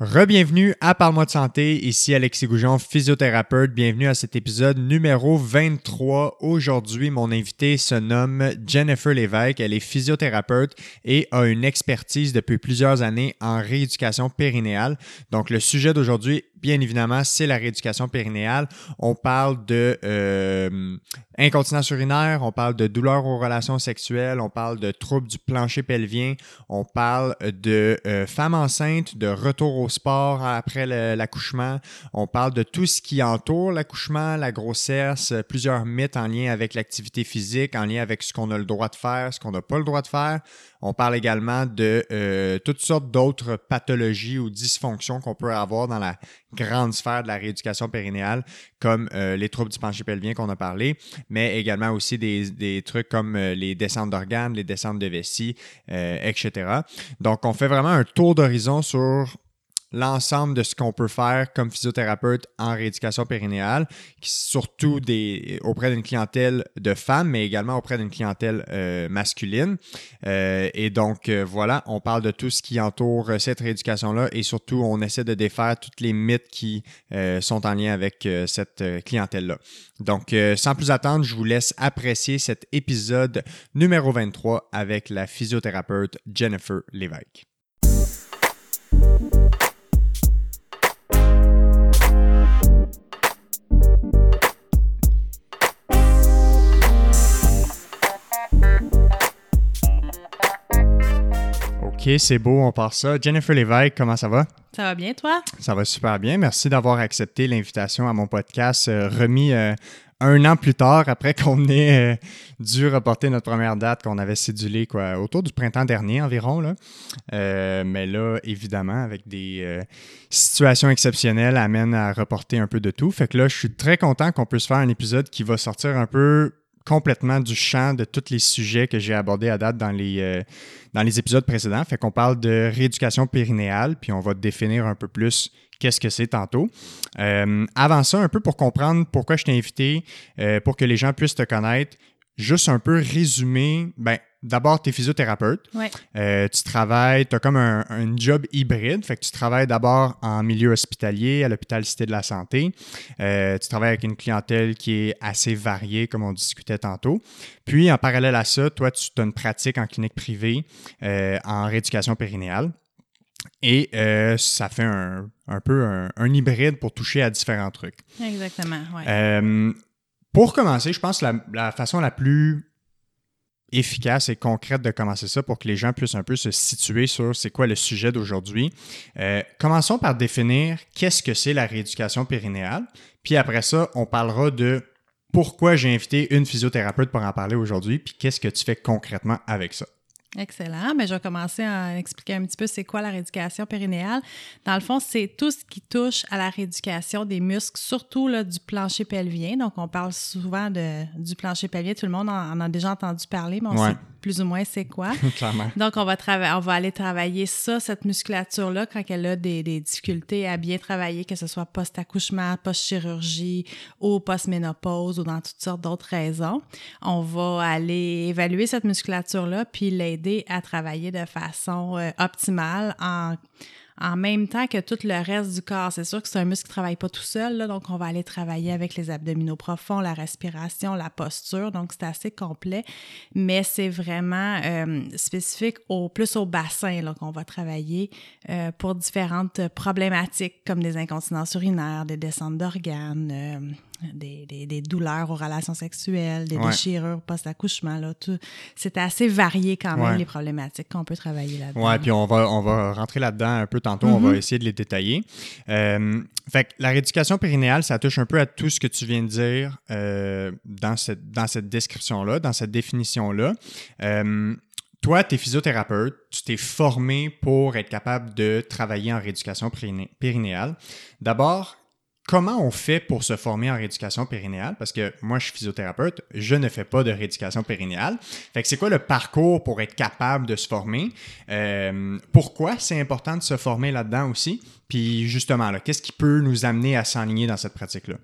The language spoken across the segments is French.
Rebienvenue à Parle-moi de santé, ici Alexis Goujon, physiothérapeute. Bienvenue à cet épisode numéro 23. Aujourd'hui, mon invité se nomme Jennifer Lévesque. Elle est physiothérapeute et a une expertise depuis plusieurs années en rééducation périnéale. Donc, le sujet d'aujourd'hui bien évidemment, c'est la rééducation périnéale. On parle de euh, incontinence urinaire, on parle de douleurs aux relations sexuelles, on parle de troubles du plancher pelvien, on parle de euh, femmes enceintes, de retour au sport après l'accouchement, on parle de tout ce qui entoure l'accouchement, la grossesse, plusieurs mythes en lien avec l'activité physique, en lien avec ce qu'on a le droit de faire, ce qu'on n'a pas le droit de faire. On parle également de euh, toutes sortes d'autres pathologies ou dysfonctions qu'on peut avoir dans la grande sphère de la rééducation périnéale, comme euh, les troubles du plancher pelvien qu'on a parlé, mais également aussi des, trucs comme euh, les descentes d'organes, les descentes de vessie, etc. Donc, on fait vraiment un tour d'horizon sur l'ensemble de ce qu'on peut faire comme physiothérapeute en rééducation périnéale, surtout des, auprès d'une clientèle de femmes, mais également auprès d'une clientèle euh, masculine. Euh, et donc, euh, voilà, on parle de tout ce qui entoure cette rééducation-là et surtout, on essaie de défaire toutes les mythes qui sont en lien avec cette clientèle-là. Donc, sans plus attendre, je vous laisse apprécier cet épisode numéro 23 avec la physiothérapeute Jennifer Lévesque. OK, c'est beau, on part ça. Jennifer Lévesque, comment ça va? Ça va bien, toi? Ça va super bien. Merci d'avoir accepté l'invitation à mon podcast euh, remis euh, un an plus tard, après qu'on ait euh, dû reporter notre première date qu'on avait cédulée quoi, autour du printemps dernier environ. Là. mais là, évidemment, avec des situations exceptionnelles, amène à reporter un peu de tout. Fait que là, je suis très content qu'on puisse faire un épisode qui va sortir un peu complètement du champ de tous les sujets que j'ai abordés à date dans les, euh, dans les épisodes précédents. Fait qu'on parle de rééducation périnéale, puis on va définir un peu plus qu'est-ce que c'est tantôt. Euh, avant ça, un peu pour comprendre pourquoi je t'ai invité, euh, pour que les gens puissent te connaître, juste un peu résumer, ben, d'abord, tu es physiothérapeute. Euh, tu travailles, tu as comme un, job hybride. Fait que tu travailles d'abord en milieu hospitalier, à l'hôpital Cité de la Santé. Euh, tu travailles avec une clientèle qui est assez variée, comme on discutait tantôt. Puis, en parallèle à ça, toi, tu as une pratique en clinique privée euh, en rééducation périnéale. Et ça fait un, peu un, hybride pour toucher à différents trucs. Exactement, ouais. pour commencer, je pense que la façon la plus efficace et concrète de commencer ça pour que les gens puissent un peu se situer sur c'est quoi le sujet d'aujourd'hui. Euh, commençons par définir qu'est-ce que c'est la rééducation périnéale. Puis après ça, on parlera de pourquoi j'ai invité une physiothérapeute pour en parler aujourd'hui, puis qu'est-ce que tu fais concrètement avec ça. Excellent. Mais je vais commencer à expliquer un petit peu c'est quoi la rééducation périnéale. Dans le fond, c'est tout ce qui touche à la rééducation des muscles, surtout là, du plancher pelvien. Donc, on parle souvent de, du plancher pelvien. Tout le monde en, a déjà entendu parler, mais on sait plus ou moins c'est quoi. Donc, on va, on va aller travailler ça, cette musculature-là, quand elle a des, des, difficultés à bien travailler, que ce soit post-accouchement, post-chirurgie ou post-ménopause ou dans toutes sortes d'autres raisons. On va aller évaluer cette musculature-là puis l'aider à travailler de façon euh, optimale en en même temps que tout le reste du corps. C'est sûr que c'est un muscle qui ne travaille pas tout seul, donc on va aller travailler avec les abdominaux profonds, la respiration, la posture, donc c'est assez complet, mais c'est vraiment euh, spécifique au plus au bassin qu'on va travailler euh, pour différentes problématiques comme des incontinences urinaires, des descentes d'organes. Euh, des, des, douleurs aux relations sexuelles, des déchirures post-accouchement. C'est assez varié quand même les problématiques qu'on peut travailler là-dedans. Oui, puis on va, on va rentrer là-dedans un peu tantôt, on va mm-hmm. essayer de les détailler. Euh, fait que la rééducation périnéale, ça touche un peu à tout ce que tu viens de dire euh, dans cette, dans cette description-là, dans cette définition-là. Euh, toi, tu es physiothérapeute, tu t'es formé pour être capable de travailler en rééducation périnéale. D'abord, comment on fait pour se former en rééducation périnéale? Parce que moi, je suis physiothérapeute, je ne fais pas de rééducation périnéale. Fait que c'est quoi le parcours pour être capable de se former? Euh, pourquoi c'est important de se former là-dedans aussi? Puis justement, qu'est-ce qui peut nous amener à s'enligner dans cette pratique-là?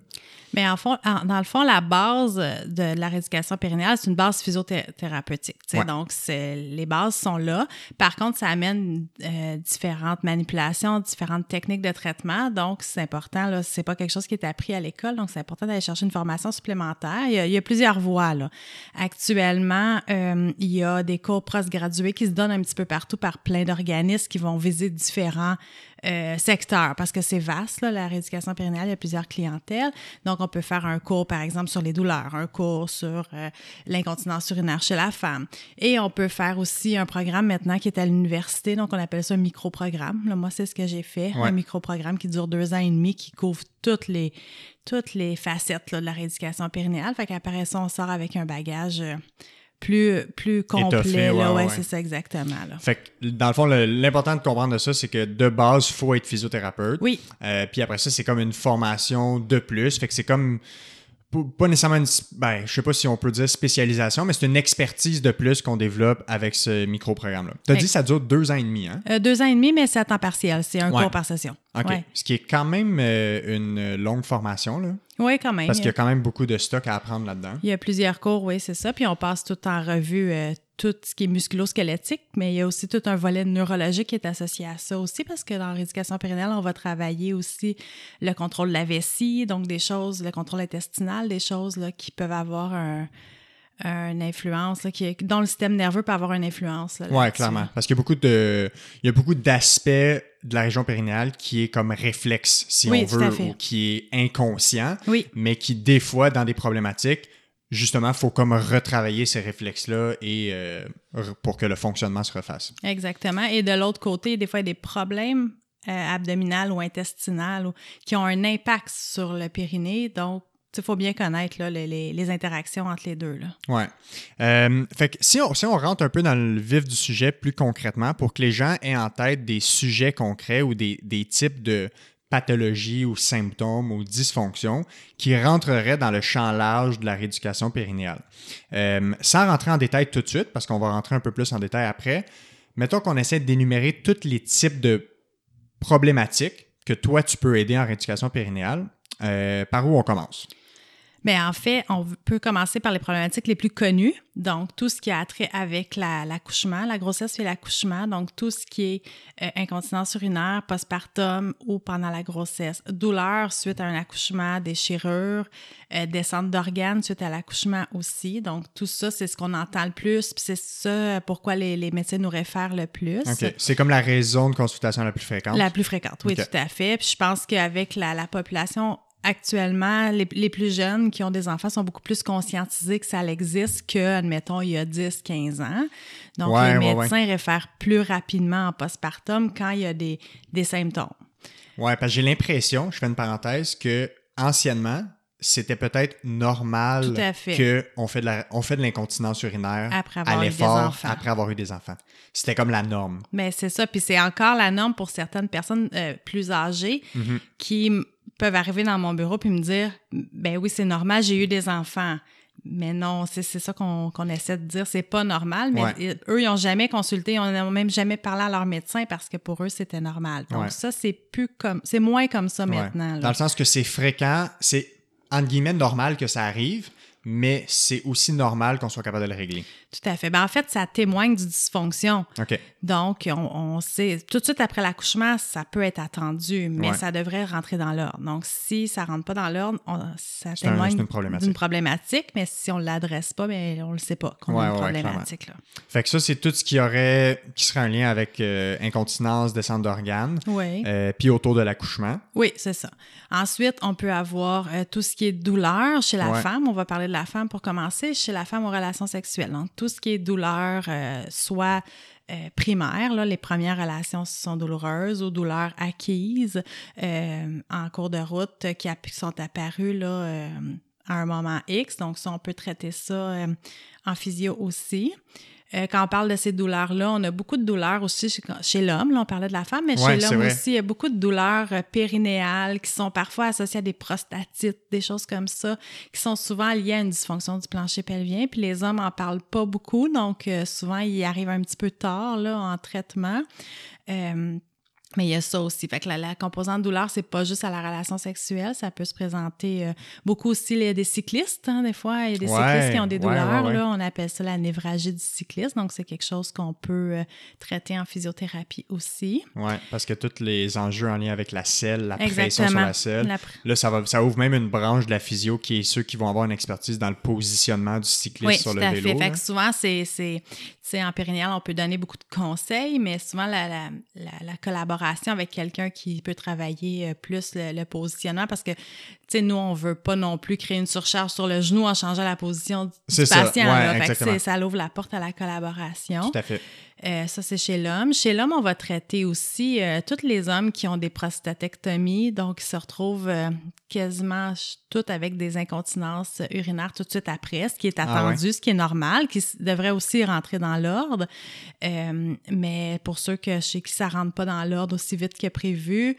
Mais en fond, dans le fond, la base de la rééducation périnéale, c'est une base physiothérapeutique. Donc, les bases sont là. Par contre, ça amène euh, différentes manipulations, différentes techniques de traitement. Donc, c'est important. Là, c'est pas quelque chose qui est appris à l'école. Donc, c'est important d'aller chercher une formation supplémentaire. Il y a, plusieurs voies. Là. Actuellement, euh, il y a des cours postgradués qui se donnent un petit peu partout par plein d'organismes qui vont viser différents euh, secteur parce que c'est vaste, là, la rééducation périnéale, il y a plusieurs clientèles. Donc, on peut faire un cours, par exemple, sur les douleurs, un cours sur euh, l'incontinence urinaire chez la femme. Et on peut faire aussi un programme maintenant qui est à l'université, donc on appelle ça un micro-programme. moi, c'est ce que j'ai fait, un micro-programme qui dure deux ans et demi, qui couvre toutes les, toutes les facettes de la rééducation périnéale. Fait qu'après ça, on sort avec un bagage... Euh, plus, plus complet. là, ouais, c'est ça exactement. Là. Fait que, dans le fond, l'important de comprendre de ça, c'est que de base, il faut être physiothérapeute. Oui. Euh, puis après ça, c'est comme une formation de plus. Fait que c'est comme pas nécessairement une, ben, je sais pas si on peut dire spécialisation, mais c'est une expertise de plus qu'on développe avec ce micro-programme-là. Tu as dit que ça dure deux ans et demi, hein? Euh, deux ans et demi, mais c'est à temps partiel. C'est un cours par session. OK. Ce qui est quand même euh, une longue formation, là. Oui, quand même. Parce qu'il y a quand même beaucoup de stock à apprendre là-dedans. Il y a plusieurs cours, oui, c'est ça. Puis on passe tout en revue euh, tout ce qui est musculo-squelettique, mais il y a aussi tout un volet neurologique qui est associé à ça aussi, parce que dans l'éducation périnale, on va travailler aussi le contrôle de la vessie, donc des choses, le contrôle intestinal, des choses là, qui peuvent avoir un, une influence, là, qui, dont le système nerveux peut avoir une influence. Oui, clairement. Parce qu'il y a beaucoup de, il y a beaucoup d'aspects de la région périnéale qui est comme réflexe, si on veut, ou qui est inconscient, oui. mais qui, des fois, dans des problématiques, justement, il faut comme retravailler ces réflexes-là et euh, pour que le fonctionnement se refasse. Exactement. Et de l'autre côté, des fois, il y a des problèmes euh, abdominaux ou intestinaux qui ont un impact sur le périnée. Donc, il faut bien connaître les, interactions entre les deux. Oui. Euh, fait que si on, si on rentre un peu dans le vif du sujet plus concrètement, pour que les gens aient en tête des sujets concrets ou des, types de pathologies ou symptômes ou dysfonctions qui rentreraient dans le champ large de la rééducation périnéale. Euh, sans rentrer en détail tout de suite, parce qu'on va rentrer un peu plus en détail après, mettons qu'on essaie d'énumérer tous les types de problématiques que toi, tu peux aider en rééducation périnéale. Euh, par où on commence? Mais en fait, on peut commencer par les problématiques les plus connues. Donc, tout ce qui a trait avec l'accouchement, la, grossesse et l'accouchement. Donc, tout ce qui est euh, incontinence urinaire, postpartum ou pendant la grossesse. Douleur suite à un accouchement, déchirure, euh, descente d'organes suite à l'accouchement aussi. Donc, tout ça, c'est ce qu'on entend le plus. Puis c'est ça pourquoi les, les, médecins nous réfèrent le plus. OK. C'est comme la raison de consultation la plus fréquente? La plus fréquente, oui, tout à fait. Puis je pense qu'avec la, la population actuellement, les, plus jeunes qui ont des enfants sont beaucoup plus conscientisés que ça existe que, admettons, il y a 10, 15 ans. Donc, les médecins réfèrent plus rapidement en postpartum quand il y a des, symptômes. Oui, parce que j'ai l'impression, je fais une parenthèse, que anciennement, c'était peut-être normal qu'on fait de la, on fait de l'incontinence urinaire après avoir à l'effort après avoir eu des enfants. C'était comme la norme. Mais c'est ça, puis c'est encore la norme pour certaines personnes euh, plus âgées mm-hmm. qui peuvent arriver dans mon bureau puis me dire ben oui, c'est normal, j'ai eu des enfants. Mais non, c'est ça qu'on essaie de dire. C'est pas normal, mais eux, ils n'ont jamais consulté, ils n'ont même jamais parlé à leur médecin parce que pour eux, c'était normal. Donc, ça, c'est plus comme. C'est moins comme ça maintenant. Dans le sens que c'est fréquent, c'est entre guillemets normal que ça arrive, mais c'est aussi normal qu'on soit capable de le régler. Tout à fait. Ben, en fait, ça témoigne du dysfonction. OK. Donc, on, sait, tout de suite après l'accouchement, ça peut être attendu, mais ça devrait rentrer dans l'ordre. Donc, si ça ne rentre pas dans l'ordre, ça témoigne d'une problématique. mais si on ne l'adresse pas, bien, on ne le sait pas qu'on a une problématique. Là. Fait que ça, c'est tout ce qui aurait, qui serait un lien avec euh, incontinence, descente d'organes, oui. Euh, puis autour de l'accouchement. Oui, c'est ça. Ensuite, on peut avoir euh, tout ce qui est douleur chez la femme. On va parler de la femme pour commencer. Chez la femme aux relations sexuelles. Donc, tout ce qui est douleur, euh, soit euh, primaire, les premières relations sont douloureuses ou douleurs acquises euh, en cours de route qui, sont apparues là, à un moment X. Donc, ça, on peut traiter ça en physio aussi. Euh, quand on parle de ces douleurs-là, on a beaucoup de douleurs aussi chez, l'homme. Là, on parlait de la femme, mais chez l'homme aussi, il y a beaucoup de douleurs euh, périnéales qui sont parfois associées à des prostatites, des choses comme ça, qui sont souvent liées à une dysfonction du plancher pelvien. Puis les hommes en parlent pas beaucoup, donc euh, souvent, ils arrivent un petit peu tard là, en traitement. Mais il y a ça aussi. Fait que la, composante douleur, c'est pas juste à la relation sexuelle, ça peut se présenter euh, beaucoup aussi il y a des cyclistes. Hein, des fois, il y a des cyclistes qui ont des douleurs. là, on appelle ça la névragie du cycliste. Donc, c'est quelque chose qu'on peut euh, traiter en physiothérapie aussi. Oui, parce que tous les enjeux en lien avec la selle, la pression sur la selle, là, ça, va, ça ouvre même une branche de la physio qui est ceux qui vont avoir une expertise dans le positionnement du cycliste sur le vélo. Fait. Fait que souvent, c'est en périnéal, on peut donner beaucoup de conseils, mais souvent, la, la, la collaboration avec quelqu'un qui peut travailler euh, plus le, positionnement parce que, tu sais, nous, on veut pas non plus créer une surcharge sur le genou en changeant la position du patient. Ça. ça ouvre la porte à la collaboration. Tout à fait. Euh, ça, c'est chez l'homme. Chez l'homme, on va traiter aussi euh, tous les hommes qui ont des prostatectomies, donc ils se retrouvent euh, quasiment tous avec des incontinences urinaires tout de suite après, ce qui est ah attendu, ce qui est normal, qui devrait aussi rentrer dans l'ordre. mais pour ceux que chez qui ça rentre pas dans l'ordre aussi vite que prévu,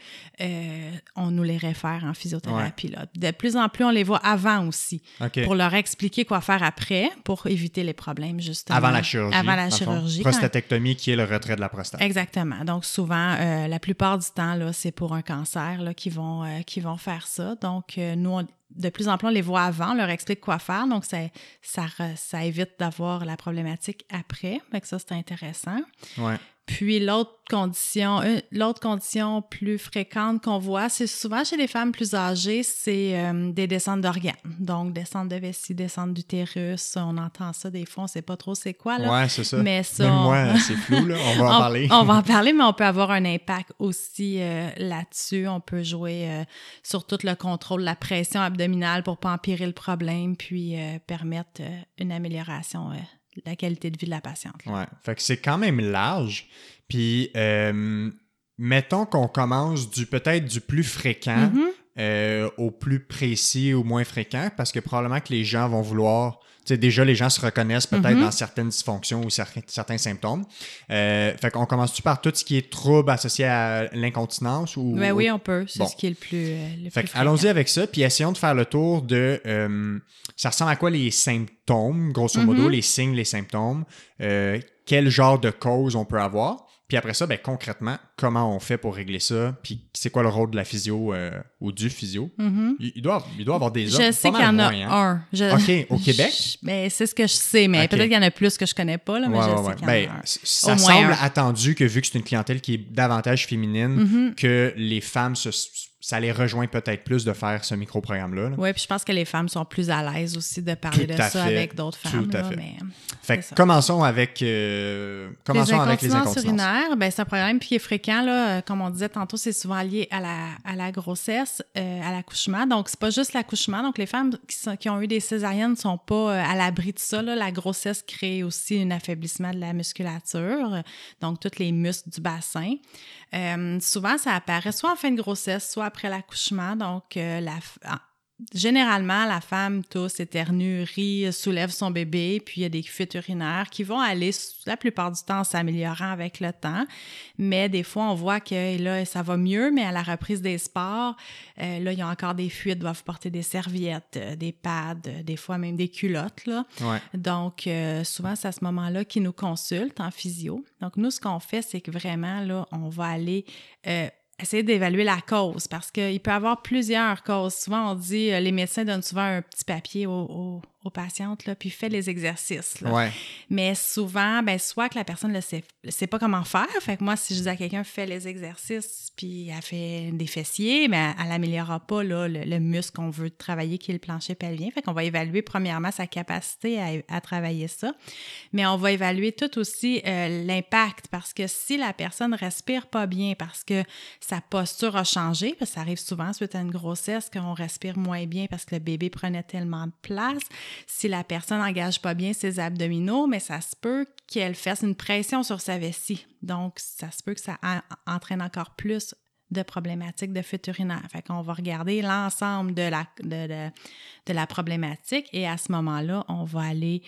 on nous les réfère en physiothérapie. Là. De plus en plus, on les voit avant aussi, pour leur expliquer quoi faire après, pour éviter les problèmes, justement. Avant la chirurgie. Avant la chirurgie qui est le retrait de la prostate. Exactement. Donc, souvent, euh, la plupart du temps, là, c'est pour un cancer là, qui, vont, euh, qui vont faire ça. Donc, euh, nous, de plus en plus, on les voit avant, on leur explique quoi faire. Donc, ça, ça, ça évite d'avoir la problématique après. Donc, ça, c'est intéressant. Ouais. Puis l'autre condition, euh, l'autre condition plus fréquente qu'on voit, c'est souvent chez les femmes plus âgées, c'est euh, des descentes d'organes. Donc descente de vessie, descente d'utérus, on entend ça des fois, on sait pas trop c'est quoi là. Ouais, c'est ça. Mais ça, moi, c'est flou là. On va en parler. on va en parler, mais on peut avoir un impact aussi euh, là-dessus. On peut jouer sur tout le contrôle de la pression abdominale pour pas empirer le problème, puis permettre une amélioration la qualité de vie de la patiente. Ouais. Fait que c'est quand même large. Puis, euh, mettons qu'on commence du peut-être du plus fréquent mm-hmm. euh, au plus précis ou moins fréquent, parce que probablement que les gens vont vouloir déjà, les gens se reconnaissent peut-être mm-hmm. dans certaines dysfonctions ou certains symptômes. Euh, fait qu'on commence-tu par tout ce qui est trouble associé à l'incontinence ou... Ben oui, on peut. C'est ce qui est le plus. Euh, fait allons-y avec ça, puis essayons de faire le tour de. Euh, ça ressemble à quoi les symptômes, grosso modo, mm-hmm. les signes, les symptômes, quel genre de cause on peut avoir? Puis après ça, ben, concrètement, comment on fait pour régler ça? Puis c'est quoi le rôle de la physio euh, ou du physio? Mm-hmm. il, doit, il doit avoir des autres. Je sais qu'il y en a hein? un. OK, au Québec? Mais c'est ce que je sais, mais peut-être qu'il y en a plus que je connais pas, là, mais je sais qu'il y en a ben, un. Ça semble attendu que vu que c'est une clientèle qui est davantage féminine, mm-hmm. que les femmes se ça les rejoint peut-être plus de faire ce micro-programme-là. Oui, puis je pense que les femmes sont plus à l'aise aussi de parler de ça avec d'autres femmes. Tout à fait. fait commençons avec, euh, commençons les avec les incontinences. urinaires, ben, c'est un problème qui est fréquent. Là, comme on disait tantôt, c'est souvent lié à la, à la grossesse, euh, à l'accouchement. Donc, c'est pas juste l'accouchement. Donc, les femmes qui, qui, ont eu des césariennes ne sont pas euh, à l'abri de ça. Là. La grossesse crée aussi un affaiblissement de la musculature, donc tous les muscles du bassin. Euh, souvent, ça apparaît soit en fin de grossesse, soit après l'accouchement. Donc, euh, la, Généralement, la femme tousse, éternue, rit, soulève son bébé, puis il y a des fuites urinaires qui vont aller la plupart du temps s'améliorant avec le temps. Mais des fois, on voit que là, ça va mieux, mais à la reprise des sports, euh, là, il y a encore des fuites, doivent porter des serviettes, euh, des pads, euh, des fois même des culottes. Là. Donc, souvent, c'est à ce moment-là qu'ils nous consultent en physio. Donc, nous, ce qu'on fait, c'est que vraiment, là, on va aller essayer d'évaluer la cause parce qu'il peut y avoir plusieurs causes. Souvent, on dit, les médecins donnent souvent un petit papier au, patientes, là, puis fait les exercices. Là. Mais souvent, ben, soit que la personne ne sait, sait pas comment faire. Fait que moi, si je dis à quelqu'un, fais les exercices, puis elle fait des fessiers, mais elle n'améliorera pas là, le, muscle qu'on veut travailler, qui est le plancher pelvien. Fait qu'on va évaluer premièrement sa capacité à, travailler ça. Mais on va évaluer tout aussi euh, l'impact, parce que si la personne respire pas bien, parce que sa posture a changé, parce que ça arrive souvent suite à une grossesse qu'on respire moins bien parce que le bébé prenait tellement de place, si la personne n'engage pas bien ses abdominaux, mais ça se peut qu'elle fasse une pression sur sa vessie. Donc, ça se peut que ça entraîne encore plus de problématiques de fuite urinaire. Fait qu'on va regarder l'ensemble de la, de la problématique et à ce moment-là, on va aller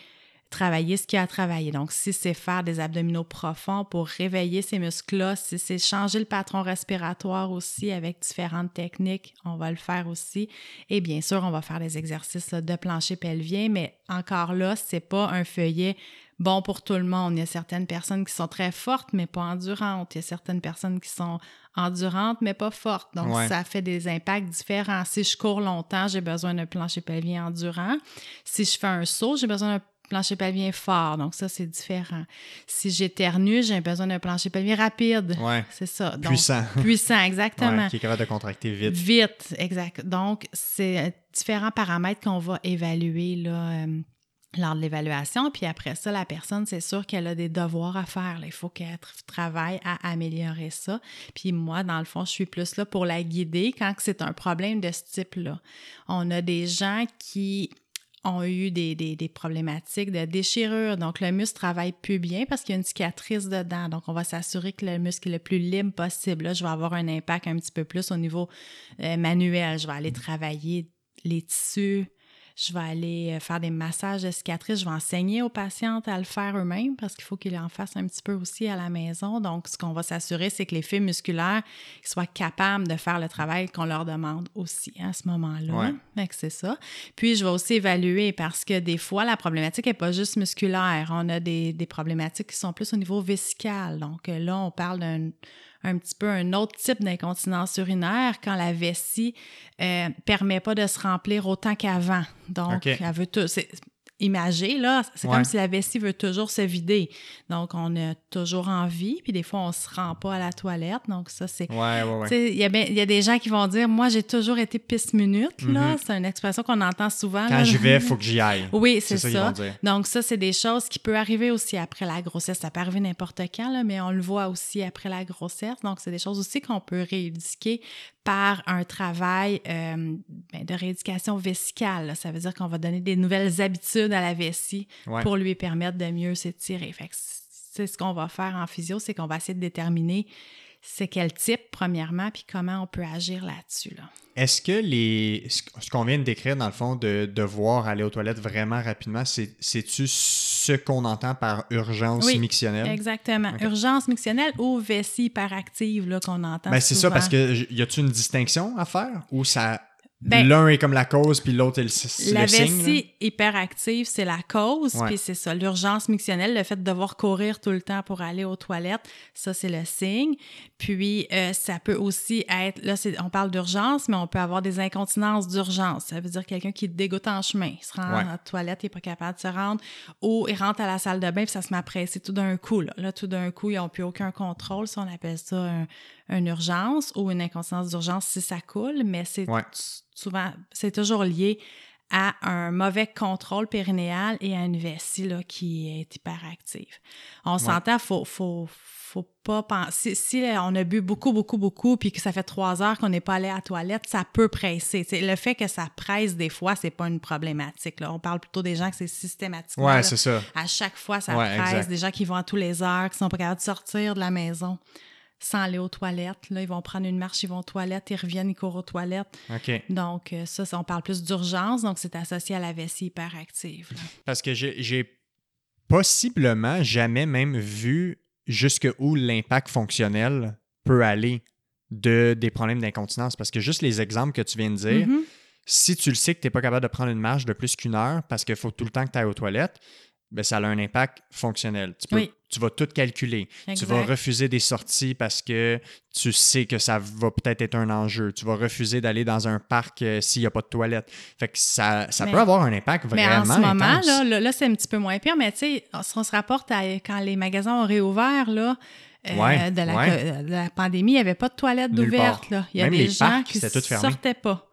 travailler ce qu'il y a à travailler. Donc, si c'est faire des abdominaux profonds pour réveiller ces muscles-là, si c'est changer le patron respiratoire aussi avec différentes techniques, on va le faire aussi. Et bien sûr, on va faire des exercices de plancher pelvien, mais encore là, c'est pas un feuillet bon pour tout le monde. Il y a certaines personnes qui sont très fortes, mais pas endurantes. Il y a certaines personnes qui sont endurantes, mais pas fortes. Donc, ça fait des impacts différents. Si je cours longtemps, j'ai besoin d'un plancher pelvien endurant. Si je fais un saut, j'ai besoin d'un plancher pelvien fort. Donc, ça, c'est différent. Si j'éternue, j'ai besoin d'un plancher pelvien rapide. Ouais. C'est ça. puissant. Puissant, exactement. qui est capable de contracter vite. Vite, exact. Donc, c'est différents paramètres qu'on va évaluer là, euh, lors de l'évaluation. Puis après ça, la personne, c'est sûr qu'elle a des devoirs à faire. Il faut qu'elle travaille à améliorer ça. Puis moi, dans le fond, je suis plus là pour la guider quand c'est un problème de ce type-là. On a des gens qui ont eu des, des, problématiques de déchirure. Donc, le muscle travaille plus bien parce qu'il y a une cicatrice dedans. Donc, on va s'assurer que le muscle est le plus libre possible. Là, je vais avoir un impact un petit peu plus au niveau euh, manuel. Je vais aller travailler les tissus, je vais aller euh, faire des massages de cicatrices. Je vais enseigner aux patientes à le faire eux-mêmes parce qu'il faut qu'ils en fassent un petit peu aussi à la maison. Donc, ce qu'on va s'assurer, c'est que les fibres musculaires soient capables de faire le travail qu'on leur demande aussi à ce moment-là. c'est ça. Puis, je vais aussi évaluer parce que des fois, la problématique n'est pas juste musculaire. On a des, des problématiques qui sont plus au niveau vésical. Donc, euh, là, on parle d'un un petit peu un autre type d'incontinence urinaire quand la vessie euh, permet pas de se remplir autant qu'avant. Donc, elle veut tout imagé, là, c'est comme si la vessie veut toujours se vider. Donc, on a toujours envie, puis des fois, on se rend pas à la toilette. Donc, ça, c'est... Ouais, ouais, ouais. Il y, y, a des gens qui vont dire, moi, j'ai toujours été pisse-minute, là. Mm-hmm. C'est une expression qu'on entend souvent. Quand j'y vais, il faut que j'y aille. Oui, c'est ça. Donc, ça, c'est des choses qui peuvent arriver aussi après la grossesse. Ça peut arriver n'importe quand, là, mais on le voit aussi après la grossesse. Donc, c'est des choses aussi qu'on peut rééduquer par un travail euh, ben, de rééducation vésicale. Ça veut dire qu'on va donner des nouvelles habitudes à la vessie pour lui permettre de mieux s'étirer. c'est ce qu'on va faire en physio, c'est qu'on va essayer de déterminer c'est quel type, premièrement, puis comment on peut agir là-dessus. Là. Est-ce que les ce qu'on vient de décrire, dans le fond, de devoir aller aux toilettes vraiment rapidement, c'est-tu ce qu'on entend par urgence oui, mictionnelle? Exactement. Urgence mictionnelle ou vessie hyperactive qu'on entend. Ben, c'est ça, parce que y a-t-il une distinction à faire ou ça ben, L'un est comme la cause, puis l'autre est le, la le signe. La vessie hyperactive, c'est la cause, puis c'est ça. L'urgence mictionnelle, le fait de devoir courir tout le temps pour aller aux toilettes, ça, c'est le signe. Puis, euh, ça peut aussi être, là, on parle d'urgence, mais on peut avoir des incontinences d'urgence. Ça veut dire quelqu'un qui dégoûte en chemin. Il se rend à la toilette, il n'est pas capable de se rendre, ou il rentre à la salle de bain, puis ça se met à presser tout d'un coup. Là, là tout d'un coup, ils n'ont plus aucun contrôle. Ça, on appelle ça un, une urgence ou une incontinence d'urgence si ça coule, mais c'est souvent, c'est toujours lié à un mauvais contrôle périnéal et à une vessie là, qui est hyperactive. On s'entend, faut, faut, faut pas penser. Si, on a bu beaucoup, beaucoup, beaucoup, puis que ça fait trois heures qu'on n'est pas allé à la toilette, ça peut presser. le fait que ça presse des fois, c'est pas une problématique. Là. On parle plutôt des gens que c'est systématiquement. Ouais, c'est ça. À chaque fois, ça presse. Des gens qui vont à tous les heures, qui sont pas capables de sortir de la maison sans aller aux toilettes. Là, ils vont prendre une marche, ils vont aux toilettes, ils reviennent, ils courent aux toilettes. Donc, euh, ça, on parle plus d'urgence, donc c'est associé à la vessie hyperactive. Parce que j'ai possiblement jamais même vu jusqu'où l'impact fonctionnel peut aller de, des problèmes d'incontinence. Parce que juste les exemples que tu viens de dire, mm-hmm. si tu le sais que tu n'es pas capable de prendre une marche de plus qu'une heure parce qu'il faut tout le temps que tu ailles aux toilettes, ben, ça a un impact fonctionnel. Tu, peux, tu vas tout calculer. Tu vas refuser des sorties parce que tu sais que ça va peut-être être un enjeu. Tu vas refuser d'aller dans un parc euh, s'il n'y a pas de toilette. Fait que ça, ça peut avoir un impact vraiment Mais en ce moment, là, là, c'est un petit peu moins pire, mais tu sais, on se rapporte à quand les magasins ont réouvert, là, euh, de, la, de, la, pandémie, il n'y avait pas de toilettes ouvertes. Il y a des gens qui ne sortaient pas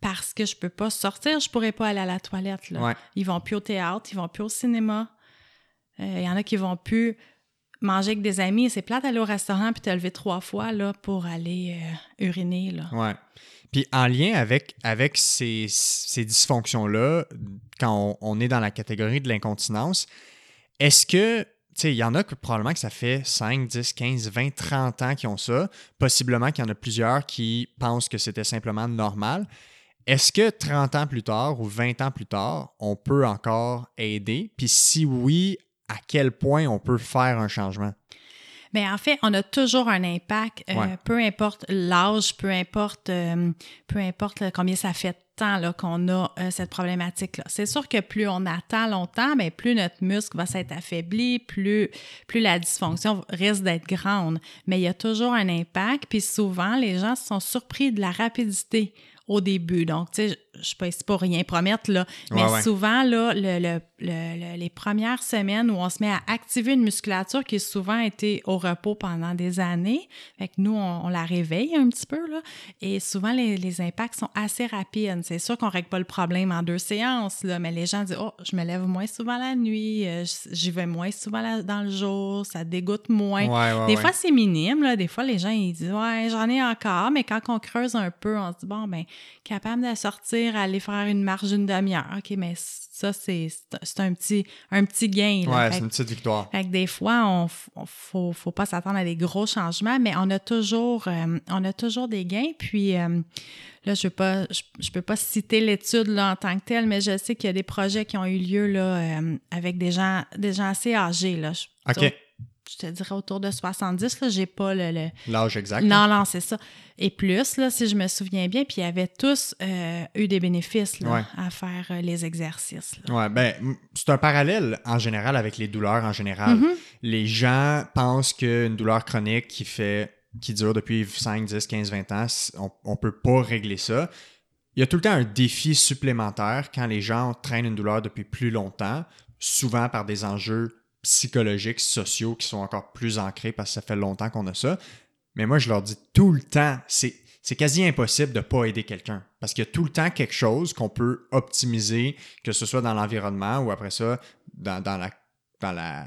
parce que je peux pas sortir, je pourrais pas aller à la toilette. Là. Ils vont plus au théâtre, ils vont plus au cinéma. Euh, il y en a qui vont plus manger avec des amis. C'est plate d'aller au restaurant puis te lever trois fois là, pour aller euh, uriner. Là. Ouais. Puis en lien avec, avec ces, ces dysfonctions-là, quand on, est dans la catégorie de l'incontinence, est-ce que, tu sais, il y en a que probablement que ça fait 5, 10, 15, 20, 30 ans qui ont ça. Possiblement qu'il y en a plusieurs qui pensent que c'était simplement normal. Est-ce que 30 ans plus tard ou 20 ans plus tard, on peut encore aider? Puis si oui, à quel point on peut faire un changement? Bien, en fait, on a toujours un impact, euh, peu importe l'âge, peu importe, euh, peu importe combien ça fait temps qu'on a euh, cette problématique-là. C'est sûr que plus on attend longtemps, mais plus notre muscle va s'être affaibli, plus, plus la dysfonction risque d'être grande. Mais il y a toujours un impact, puis souvent, les gens sont surpris de la rapidité au début. Donc, tu sais, je ne peux pas rien promettre, là, mais souvent, là, le, les premières semaines où on se met à activer une musculature qui a souvent été au repos pendant des années, fait que nous, on, la réveille un petit peu, là, et souvent, les, impacts sont assez rapides. C'est sûr qu'on ne règle pas le problème en deux séances, là, mais les gens disent « Oh, je me lève moins souvent la nuit, euh, j'y vais moins souvent dans le jour, ça dégoûte moins. des fois, c'est minime, là. Des fois, les gens, ils disent « Ouais, j'en ai encore », mais quand on creuse un peu, on se dit « Bon, ben capable de sortir, aller faire une marche d'une demi-heure. OK, mais ça, c'est un petit, un petit gain. Là. Ouais, c'est une petite victoire. Fait que des fois, on, ne faut, faut pas s'attendre à des gros changements, mais on a toujours, euh, on a toujours des gains. Puis euh, là, je ne je, peux pas citer l'étude en tant que telle, mais je sais qu'il y a des projets qui ont eu lieu là, euh, avec des gens, des gens assez âgés. Là. OK je te dirais autour de 70, là, j'ai pas le... L'âge exact. Non, non, c'est ça. Et plus, là, si je me souviens bien, puis ils avaient tous euh, eu des bénéfices là, à faire euh, les exercices. Oui, ben, c'est un parallèle en général avec les douleurs en général. Mm-hmm. Les gens pensent qu'une douleur chronique qui fait qui dure depuis 5, 10, 15, 20 ans, on ne peut pas régler ça. Il y a tout le temps un défi supplémentaire quand les gens traînent une douleur depuis plus longtemps, souvent par des enjeux psychologiques, sociaux qui sont encore plus ancrés parce que ça fait longtemps qu'on a ça. Mais moi, je leur dis tout le temps, c'est, quasi impossible de ne pas aider quelqu'un parce qu'il y a tout le temps quelque chose qu'on peut optimiser, que ce soit dans l'environnement ou après ça, dans, la dans la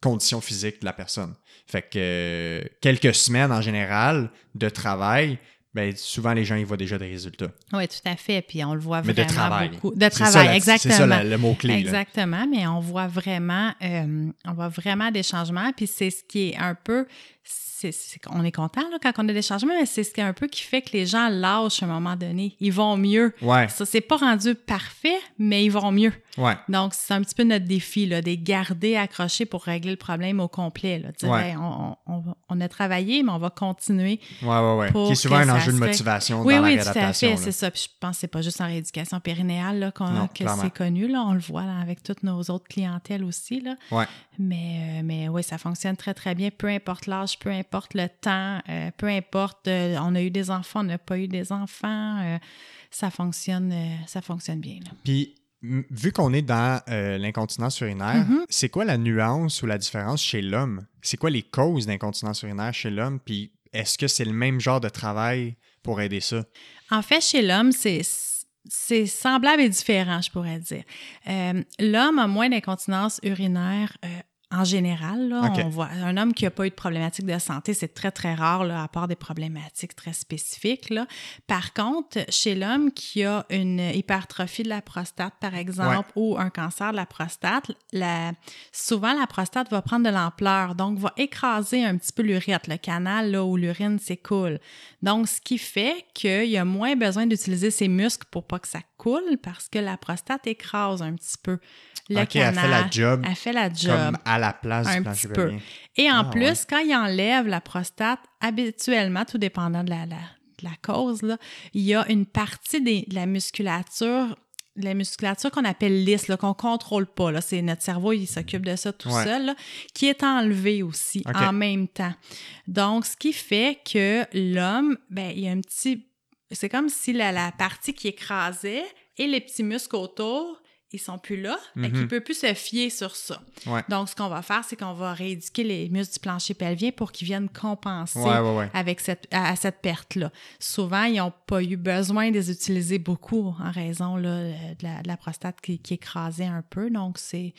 condition physique de la personne. Fait que quelques semaines en général de travail, ben, souvent les gens ils voient déjà des résultats. Oui, tout à fait. Puis on le voit mais vraiment de travail. beaucoup. De travail, exactement. C'est ça le mot-clé. Exactement, mais on voit vraiment, euh, on voit vraiment des changements. Puis c'est ce qui est un peu on est content là, quand on a des changements, mais c'est ce qui est un peu qui fait que les gens lâchent à un moment donné. Ils vont mieux. Ouais. Ça, c'est pas rendu parfait, mais ils vont mieux. Ouais. Donc, c'est un petit peu notre défi, là, de garder accrochés pour régler le problème au complet. Là. on, a travaillé, mais on va continuer. Oui, oui, oui. Qui est souvent un enjeu de motivation oui, dans oui, la réadaptation. Oui, tout à fait, c'est ça. Puis je pense que c'est pas juste en rééducation périnéale là, que c'est connu. Là. On le voit avec toutes nos autres clientèles aussi. Là. Ouais. Mais, euh, mais oui, ça fonctionne très, très bien, peu importe l'âge, peu importe le temps, euh, peu importe, euh, on a eu des enfants, on n'a pas eu des enfants, ça, fonctionne, ça fonctionne bien. Puis, vu qu'on est dans l'incontinence urinaire, mm-hmm. c'est quoi la nuance ou la différence chez l'homme? C'est quoi les causes d'incontinence urinaire chez l'homme? Puis, est-ce que c'est le même genre de travail pour aider ça? En fait, chez l'homme, c'est c'est semblable et différent, je pourrais dire. Euh, l'homme a moins d'incontinence urinaire euh, en général, là, on voit un homme qui n'a pas eu de problématique de santé, c'est très, très rare, là, à part des problématiques très spécifiques. Là. Par contre, chez l'homme qui a une hypertrophie de la prostate, par exemple, ou un cancer de la prostate, la, souvent la prostate va prendre de l'ampleur, donc va écraser un petit peu l'urètre, le canal là, où l'urine s'écoule. Donc, ce qui fait qu'il y a moins besoin d'utiliser ses muscles pour pas que ça coule parce que la prostate écrase un petit peu le canal. Elle fait la job. Elle fait la job. Comme à la place un du petit peu. Et en ah, plus, quand il enlève la prostate, habituellement, tout dépendant de la, la, la cause, là, il y a une partie de la musculature la musculature qu'on appelle lisse, qu'on ne contrôle pas, c'est notre cerveau, il s'occupe de ça tout seul, qui est enlevée aussi en même temps. Donc, ce qui fait que l'homme, ben, il y a un petit c'est comme si la, partie qui écrasait et les petits muscles autour, ils sont plus là, et qu'il ne peut plus se fier sur ça. Donc, ce qu'on va faire, c'est qu'on va rééduquer les muscles du plancher pelvien pour qu'ils viennent compenser avec cette, à, cette perte-là. Souvent, ils n'ont pas eu besoin de les utiliser beaucoup en raison là, de, la, prostate qui, qui, écrasait un peu. Donc, c'est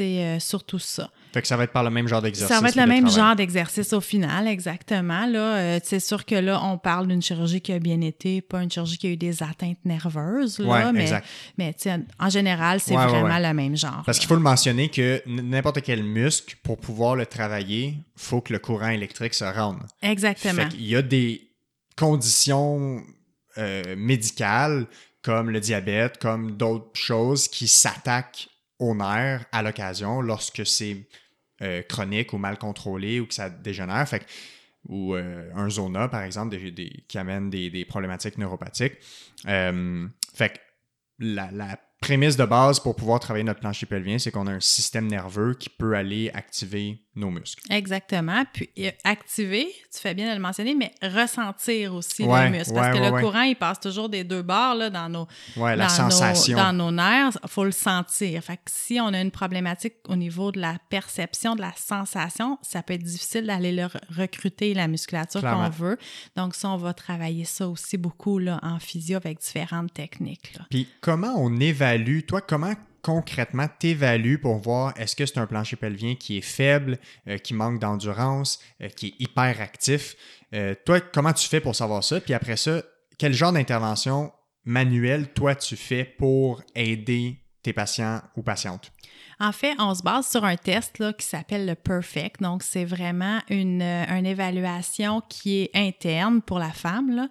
euh, surtout ça. Fait que ça va être par le même genre d'exercice. Ça va être le même genre d'exercice au final, exactement. Là, euh, c'est sûr que là, on parle d'une chirurgie qui a bien été, pas une chirurgie qui a eu des atteintes nerveuses. Là, mais, mais en général, c'est vraiment le même genre. Parce qu'il faut le mentionner que n'importe quel muscle, pour pouvoir le travailler, faut que le courant électrique se rende. Exactement. Il y a des conditions euh, médicales comme le diabète, comme d'autres choses qui s'attaquent au nerf à l'occasion lorsque c'est euh, chronique ou mal contrôlé ou que ça dégénère. Fait ou euh, un zona, par exemple, des, qui amène des, problématiques neuropathiques. Euh, Fait que la, la prémisse de base pour pouvoir travailler notre plancher pelvien, c'est qu'on a un système nerveux qui peut aller activer nos muscles. Exactement. Puis euh, activer, tu fais bien de le mentionner, mais ressentir aussi Ouais, les muscles. ouais, parce que ouais, le courant, il passe toujours des deux bords là, dans nos, Ouais, la dans sensation. Nos, dans nos nerfs, il faut le sentir. Fait que si on a une problématique au niveau de la perception, de la sensation, ça peut être difficile d'aller le re- recruter la musculature qu'on veut. Donc ça, on va travailler ça aussi beaucoup là, en physio avec différentes techniques. là. Puis comment on évalue, toi, comment concrètement t'évalues pour voir est-ce que c'est un plancher pelvien qui est faible, euh, qui manque d'endurance, euh, qui est hyper actif? Euh, toi, comment tu fais pour savoir ça? Puis après ça, quel genre d'intervention manuelle, toi, tu fais pour aider tes patients ou patientes? En fait, on se base sur un test là, qui s'appelle le Perfect. Donc, c'est vraiment une, évaluation qui est interne pour la femme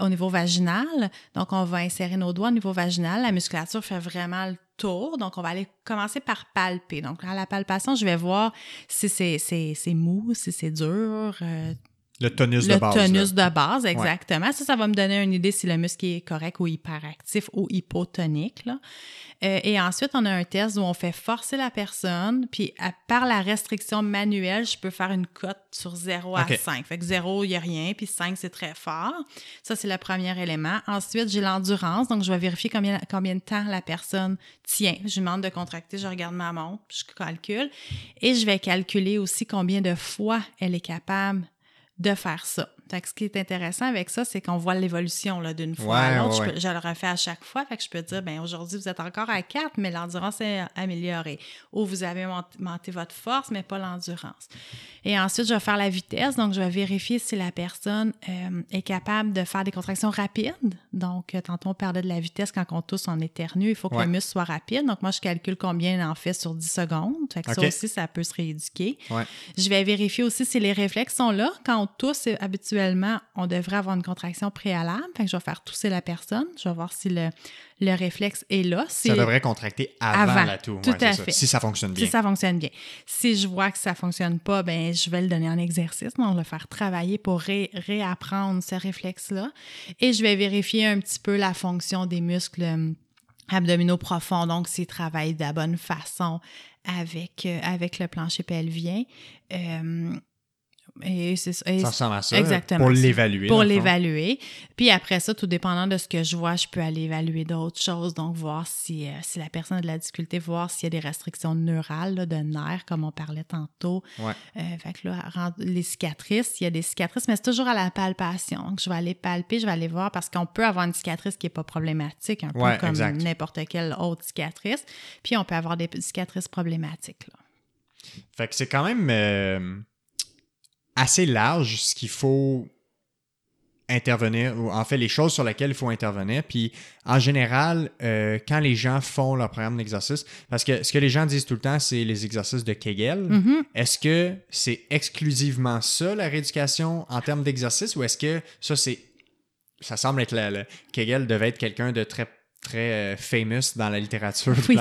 au niveau vaginal. Donc, on va insérer nos doigts au niveau vaginal. La musculature fait vraiment le Donc, on va aller commencer par palper. Donc, à la palpation, je vais voir si c'est mou, si c'est dur, euh, Le tonus le de base. tonus là. de base, exactement. Ça, ça va me donner une idée si le muscle est correct ou hyperactif ou hypotonique. Là. Euh, et ensuite, on a un test où on fait forcer la personne, puis à- par la restriction manuelle, je peux faire une cote sur 0 OK. à 5. Fait que 0, il n'y a rien, puis 5, c'est très fort. Ça, c'est le premier élément. Ensuite, j'ai l'endurance, donc je vais vérifier combien, combien de temps la personne tient. Je lui demande de contracter, je regarde ma montre, je calcule. Et je vais calculer aussi combien de fois elle est capable de faire ça. Fait que ce qui est intéressant avec ça, c'est qu'on voit l'évolution là, d'une fois Ouais, à l'autre. ouais, je, le refais à chaque fois. Fait que je peux dire, ben aujourd'hui, vous êtes encore à 4, mais l'endurance est améliorée. Ou vous avez mont- monté votre force, mais pas l'endurance. Et ensuite, je vais faire la vitesse. Donc, je vais vérifier si la personne euh, est capable de faire des contractions rapides. Donc, euh, tantôt, on parlait de la vitesse quand on tousse, on éternue. Il faut que Ouais. le muscle soit rapide. Donc, moi, je calcule combien il en fait sur 10 secondes. Fait que OK. ça aussi, ça peut se rééduquer. Je vais vérifier aussi si les réflexes sont là. Quand on tousse, euh, habituellement, on devrait avoir une contraction préalable. Fait que je vais faire tousser la personne. Je vais voir si le, le réflexe est là. Si, Ça devrait contracter avant, Avant, la toux. tout Ouais, ça. Si ça fonctionne bien. si ça fonctionne bien. Si je vois que ça fonctionne pas, ben je vais le donner en exercice. Donc, le faire travailler pour ré- réapprendre ce réflexe-là. Et je vais vérifier un petit peu la fonction des muscles euh, abdominaux profonds, donc s'ils travaillent de la bonne façon avec, euh, avec le plancher pelvien. Euh, et c'est et Ça ressemble à ça. Exactement. Pour l'évaluer. pour l'évaluer. Puis après ça, tout dépendant de ce que je vois, je peux aller évaluer d'autres choses. Donc, voir si, euh, si la personne a de la difficulté, voir s'il y a des restrictions neurales, là, de nerfs, comme on parlait tantôt. Ouais. Euh, fait que là, les cicatrices, il y a des cicatrices, mais c'est toujours à la palpation. Donc, je vais aller palper, je vais aller voir parce qu'on peut avoir une cicatrice qui n'est pas problématique, un Ouais, peu comme n'importe quelle autre cicatrice. Puis, on peut avoir des cicatrices problématiques. Là. Fait que c'est quand même euh, assez large ce qu'il faut intervenir, ou en fait les choses sur lesquelles il faut intervenir. Puis en général, euh, quand les gens font leur programme d'exercice, parce que ce que les gens disent tout le temps, c'est les exercices de Kegel. Mhm. Est-ce que c'est exclusivement ça, la rééducation en termes d'exercice, ou est-ce que ça, c'est. Ça semble être la, la- Kegel devait être quelqu'un de très très euh, famous dans la littérature du Oui,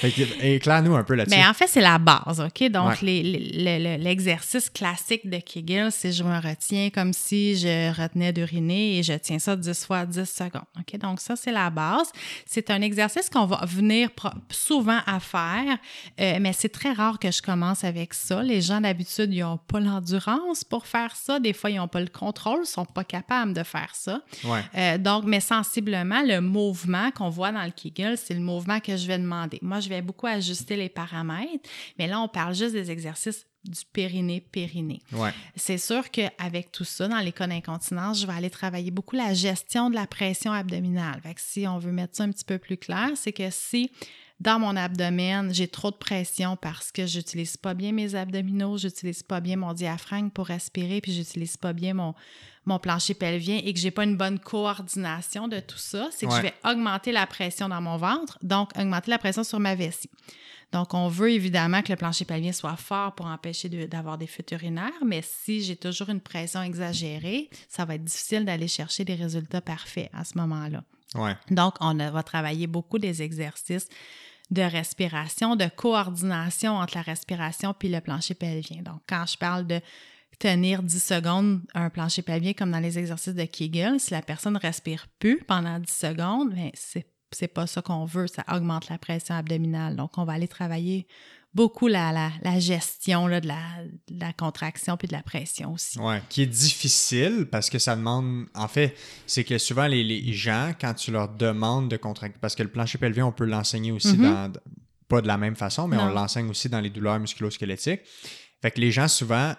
que, éclaire-nous un peu là-dessus. Mais en fait, c'est la base, OK? Donc, Ouais. l'exercice classique de Kegel, c'est je me retiens comme si je retenais d'uriner et je tiens ça 10 fois 10 secondes, OK? Donc, ça, c'est la base. C'est un exercice qu'on va venir souvent à faire, euh, mais c'est très rare que je commence avec ça. Les gens, d'habitude, ils n'ont pas l'endurance pour faire ça. Des fois, ils n'ont pas le contrôle, ils ne sont pas capables de faire ça. Ouais. Euh, donc, mais sensiblement, le mouvement qu'on voit dans le Kegel, c'est le mouvement que je vais demander. Moi, je vais beaucoup ajuster les paramètres, mais là, on parle juste des exercices du périnée-périnée. Ouais. C'est sûr qu'avec tout ça, dans les cas d'incontinence, je vais aller travailler beaucoup la gestion de la pression abdominale. Fait que si on veut mettre ça un petit peu plus clair, c'est que si dans mon abdomen, j'ai trop de pression parce que j'utilise pas bien mes abdominaux, j'utilise pas bien mon diaphragme pour respirer, puis j'utilise pas bien mon, mon plancher pelvien et que j'ai pas une bonne coordination de tout ça, c'est que Ouais. je vais augmenter la pression dans mon ventre, donc augmenter la pression sur ma vessie. Donc, on veut évidemment que le plancher pelvien soit fort pour empêcher de- d'avoir des fuites urinaires, mais si j'ai toujours une pression exagérée, ça va être difficile d'aller chercher des résultats parfaits à ce moment-là. Ouais. Donc, on a- va travailler beaucoup des exercices de respiration, de coordination entre la respiration puis le plancher pelvien. Donc, quand je parle de tenir 10 secondes un plancher pelvien comme dans les exercices de Kegel. Si la personne ne respire plus pendant 10 secondes, ben c'est c'est pas ça qu'on veut, ça augmente la pression abdominale. Donc, on va aller travailler beaucoup la, la, la gestion là, de, la, de, la, contraction puis de la pression aussi. Oui, qui est difficile parce que ça demande. En fait, c'est que souvent, les, les, gens, quand tu leur demandes de contracter, parce que le plancher pelvien, on peut l'enseigner aussi mm -hmm. dans. Pas de la même façon, mais non. on l'enseigne aussi dans les douleurs musculo-squelettiques. Fait que les gens, souvent,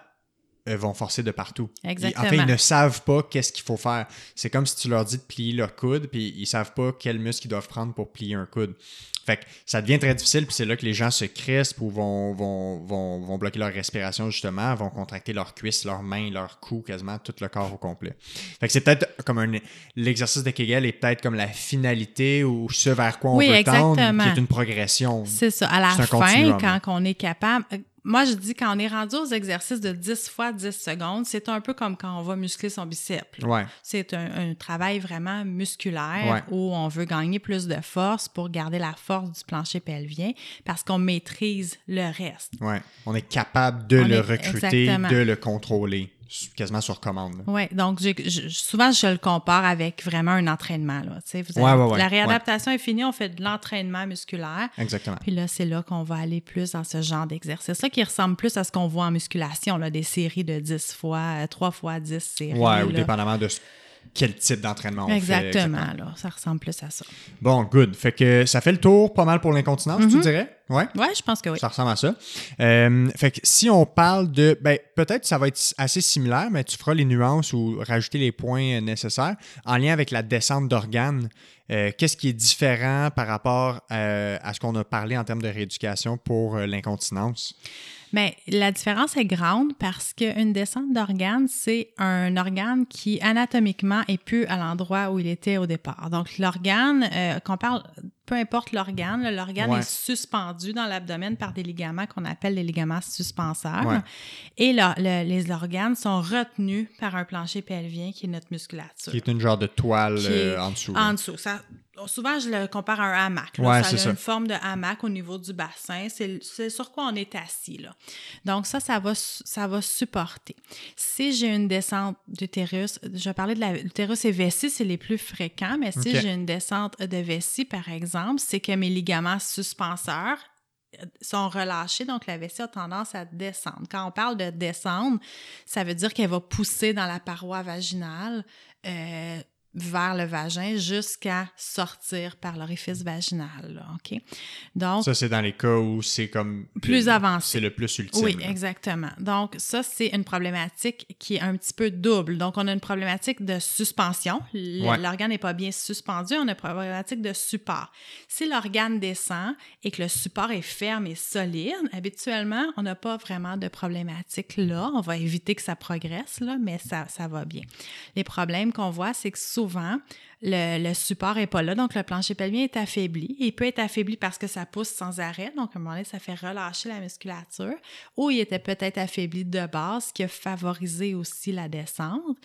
vont forcer de partout. Exactement. en fait, ils ne savent pas qu'est-ce qu'il faut faire. C'est comme si tu leur dis de plier leur coude, puis ils savent pas quel muscle ils doivent prendre pour plier un coude. Fait que ça devient très difficile, puis c'est là que les gens se crispent ou vont, vont, vont, vont, bloquer leur respiration, justement, vont contracter leurs cuisses, leurs mains, leurs cou, quasiment tout le corps au complet. Fait que c'est peut-être comme un. L'exercice de Kegel est peut-être comme la finalité ou ce vers quoi on oui, veut exactement. tendre, qui est une progression. C'est ça. À la fin, quand on est capable moi, je dis quand on est rendu aux exercices de 10 fois 10 secondes, c'est un peu comme quand on va muscler son biceps. Ouais. C'est un, un, travail vraiment musculaire ouais. où on veut gagner plus de force pour garder la force du plancher pelvien parce qu'on maîtrise le reste. Ouais. On est capable de on le recruter, exactement. de le contrôler quasiment sur commande. Oui, donc je, souvent je le compare avec vraiment un entraînement. Là. Vous avez, ouais, ouais, ouais, la réadaptation est finie, on fait de l'entraînement musculaire. Exactement. Puis là, c'est là qu'on va aller plus dans ce genre d'exercice-là qui ressemble plus à ce qu'on voit en musculation, là, des séries de 10 fois, 3 fois 10 séries. Oui, ou dépendamment de ce quel type d'entraînement on exactement, fait. Exactement, là, ça ressemble plus à ça. Bon, good. Fait que ça fait le tour pas mal pour l'incontinence, mm -hmm. tu dirais? Ouais? Ouais, je pense que oui. Ça ressemble à ça. Euh, fait que si on parle de. Ben, peut-être ça va être assez similaire, mais tu feras les nuances ou rajouter les points nécessaires en lien avec la descente d'organes. Euh, Qu'est-ce qui est différent par rapport euh, à ce qu'on a parlé en termes de rééducation pour euh, l'incontinence? Mais la différence est grande parce qu'une descente d'organes, c'est un organe qui anatomiquement est plus à l'endroit où il était au départ. Donc l'organe, euh, qu'on parle, peu importe l'organe, l'organe Ouais. est suspendu dans l'abdomen par des ligaments qu'on appelle les ligaments suspenseurs. Ouais. Et là, le- les organes sont retenus par un plancher pelvien qui est notre musculature. Qui est une genre de toile euh, en dessous. En dessous. Ça, souvent, je le compare à un hamac. là. Ouais, ça c'est a ça. une forme de hamac au niveau du bassin. C'est sur quoi on est assis. Là. Donc, ça, ça va, ça va supporter. Si j'ai une descente d'utérus, je vais parler de l'utérus et vessie, c'est les plus fréquents, mais si j'ai une descente de vessie, par exemple, c'est que mes ligaments suspenseurs euh, sont relâchés, donc la vessie a tendance à descendre. Quand on parle de descendre, ça veut dire qu'elle va pousser dans la paroi vaginale euh, vers le vagin jusqu'à sortir par l'orifice vaginal. là, OK? Donc, Ça, c'est dans les cas où c'est comme. Plus le- avancé. C'est le plus ultime. oui, là. exactement. Donc, ça, c'est une problématique qui est un petit peu double. Donc, on a une problématique de suspension. Ouais. L'organe n'est pas bien suspendu. On a une problématique de support. Si l'organe descend et que le support est ferme et solide, habituellement, on n'a pas vraiment de problématique là. On va éviter que ça progresse, là, mais ça, ça va bien. Les problèmes qu'on voit, c'est que souvent, le, le support n'est pas là, donc le plancher pelvien est affaibli. Il peut être affaibli parce que ça pousse sans arrêt, donc à un moment donné, ça fait relâcher la musculature, ou il était peut-être affaibli de base, ce qui a favorisé aussi la descente.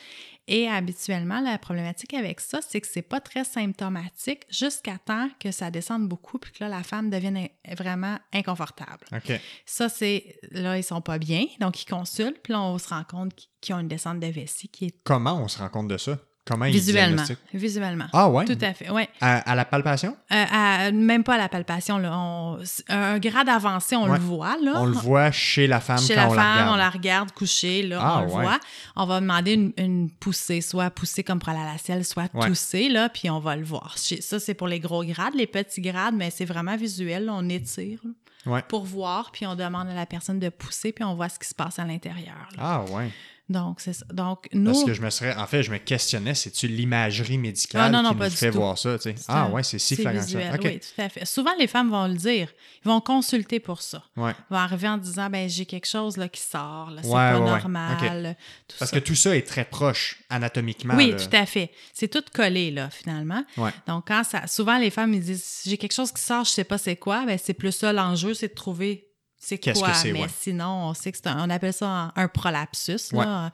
Et habituellement, la problématique avec ça, c'est que c'est pas très symptomatique jusqu'à temps que ça descende beaucoup, puis que là, la femme devienne vraiment inconfortable. OK. Ça, c'est là, ils sont pas bien, donc ils consultent, puis là, on se rend compte qu'ils ont une descente de vessie qui est Comment on se rend compte de ça? Comment visuellement. Visuellement. Ah ouais? Tout à fait, oui. À, à la palpation? Euh, à- même pas à la palpation. Là. On- un grade avancé, on Ouais. le voit. Là. On le voit chez la femme Chez quand la on femme, la regarde. on la regarde couchée, là, Ah, on le ouais. voit. On va demander une, une poussée, soit poussée comme pour aller à la selle, soit Ouais. là, puis on va le voir. Ça, c'est pour les gros grades. Les petits grades, mais c'est vraiment visuel. là, On étire là, Ouais. pour voir, puis on demande à la personne de pousser, puis on voit ce qui se passe à l'intérieur. Ah ouais. Donc, c'est ça. Donc, nous... Parce que je me serais. En fait, je me questionnais, c'est-tu l'imagerie médicale Ah, non, non, qui pas nous fait tout. voir ça, tu sais? C'est Ah un- ouais, c'est si flagrant ça. OK. Oui, tout à fait. Souvent, les femmes vont le dire. Ils vont consulter pour ça. Ouais. Ils vont arriver en disant ben j'ai quelque chose là, qui sort, là, c'est Ouais, pas ouais, normal. Tout Parce ça. que tout ça est très proche anatomiquement. oui, là. tout à fait. C'est tout collé, là, finalement. Ouais. Donc, quand ça. Souvent, les femmes, ils disent j'ai quelque chose qui sort, je sais pas c'est quoi. Ben, c'est plus ça l'enjeu, c'est de trouver c'est Qu'est-ce quoi. que Mais ouais. sinon, on sait que c'est un, on appelle ça un, prolapsus. Là.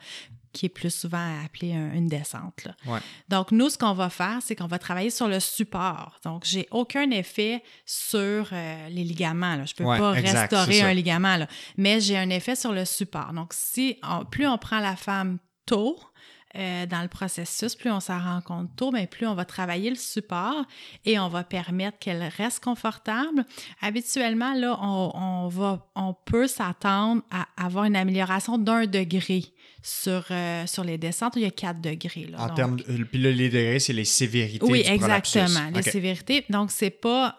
qui est plus souvent appelée un- une descente. là. Ouais. Donc, nous, ce qu'on va faire, c'est qu'on va travailler sur le support. Donc, j'ai aucun effet sur euh, les ligaments. Là. Je peux Ouais, pas exact, restaurer un ligament, là. mais j'ai un effet sur le support. Donc, si on- plus on prend la femme tôt, euh, dans le processus, plus on s'en rend compte tôt, mais plus on va travailler le support et on va permettre qu'elle reste confortable. Habituellement, là, on, on va, on peut s'attendre à avoir une amélioration d'un degré sur, euh, sur les descentes. Il y a quatre degrés. Là. En Donc, termes de, puis là, les degrés, c'est les sévérités oui, du exactement. Les sévérités. Donc, c'est pas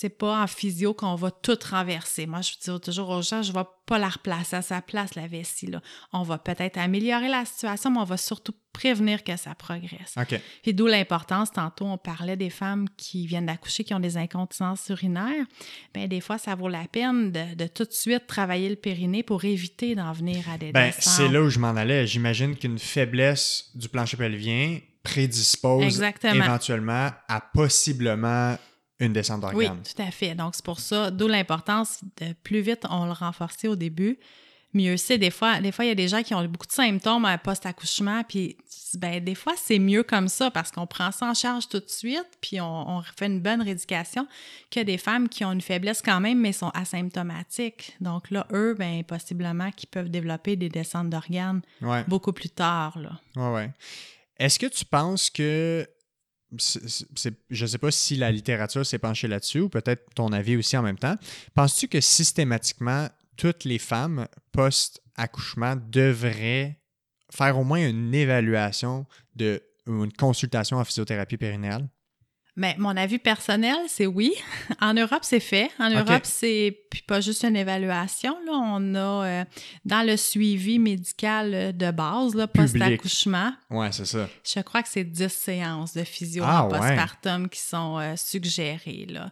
c'est pas en physio qu'on va tout renverser. Moi, je dis toujours aux gens, je ne vais pas la replacer à sa place, la vessie. Là. On va peut-être améliorer la situation, mais on va surtout prévenir que ça progresse. OK. Puis d'où l'importance, tantôt, on parlait des femmes qui viennent d'accoucher, qui ont des incontinences urinaires. Bien, des fois, ça vaut la peine de, de tout de suite travailler le périnée pour éviter d'en venir à des descentes. c'est là où je m'en allais. J'imagine qu'une faiblesse du plancher pelvien prédispose Exactement. éventuellement à possiblement une descente Oui, d'organes. tout à fait. Donc, c'est pour ça, d'où l'importance de plus vite on le renforcer au début, mieux c'est. Des fois, des fois, il y a des gens qui ont beaucoup de symptômes à post-accouchement, puis ben, des fois, c'est mieux comme ça parce qu'on prend ça en charge tout de suite, puis on, on fait une bonne rééducation que des femmes qui ont une faiblesse quand même, mais sont asymptomatiques. Donc là, eux, ben, possiblement qu'ils peuvent développer des descentes d'organes Ouais, beaucoup plus tard. Là. ouais, ouais. Est-ce que tu penses que. Je ne sais pas si la littérature s'est penchée là-dessus ou peut-être ton avis aussi en même temps. Penses-tu que systématiquement, toutes les femmes post-accouchement devraient faire au moins une évaluation de, ou une consultation en physiothérapie périnéale? Mais mon avis personnel, c'est oui. En Europe, c'est fait. En. Europe, c'est puis pas juste une évaluation. Là. On a euh, dans le suivi médical euh, de base, post-accouchement, Ouais, c'est ça. je crois que c'est 10 séances de physio Ah, ouais. postpartum qui sont euh, suggérées. Là.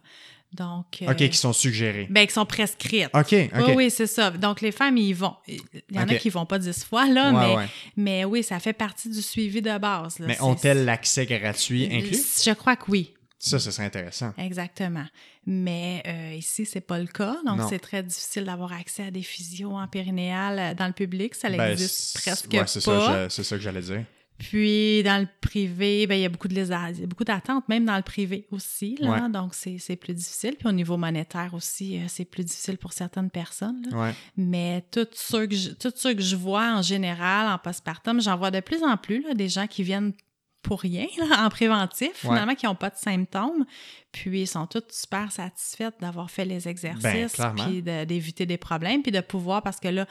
Donc, euh, OK, qui sont suggérés. ben, qui sont prescrites. OK, OK. Oui, oui, c'est ça. Donc, les femmes, ils vont. Il y en a qui vont pas 10 fois, là, Ouais, mais, ouais. mais oui, ça fait partie du suivi de base. là. Mais ont-elles l'accès gratuit inclus? Je crois que oui. Ça, ce serait intéressant. Exactement. Mais euh, ici, c'est pas le cas. Donc, c'est très difficile d'avoir accès à des physios en périnéal euh, dans le public. Ça Ben, existe presque ouais, c'est pas. c'est ça que j'allais dire. Puis, dans le privé, ben, il y a beaucoup de lésa- il y a beaucoup d'attentes, même dans le privé aussi. Là. Ouais. Donc, c'est plus difficile. Puis, au niveau monétaire aussi, euh, c'est plus difficile pour certaines personnes. là. Ouais. Mais tout ceux que je, ceux que je vois en général en postpartum, j'en vois de plus en plus là, des gens qui viennent pour rien là, en préventif, Ouais. finalement, qui n'ont pas de symptômes. Puis ils sont toutes super satisfaites d'avoir fait les Ben, exercices, puis de- d'éviter des problèmes, puis de pouvoir, parce que là,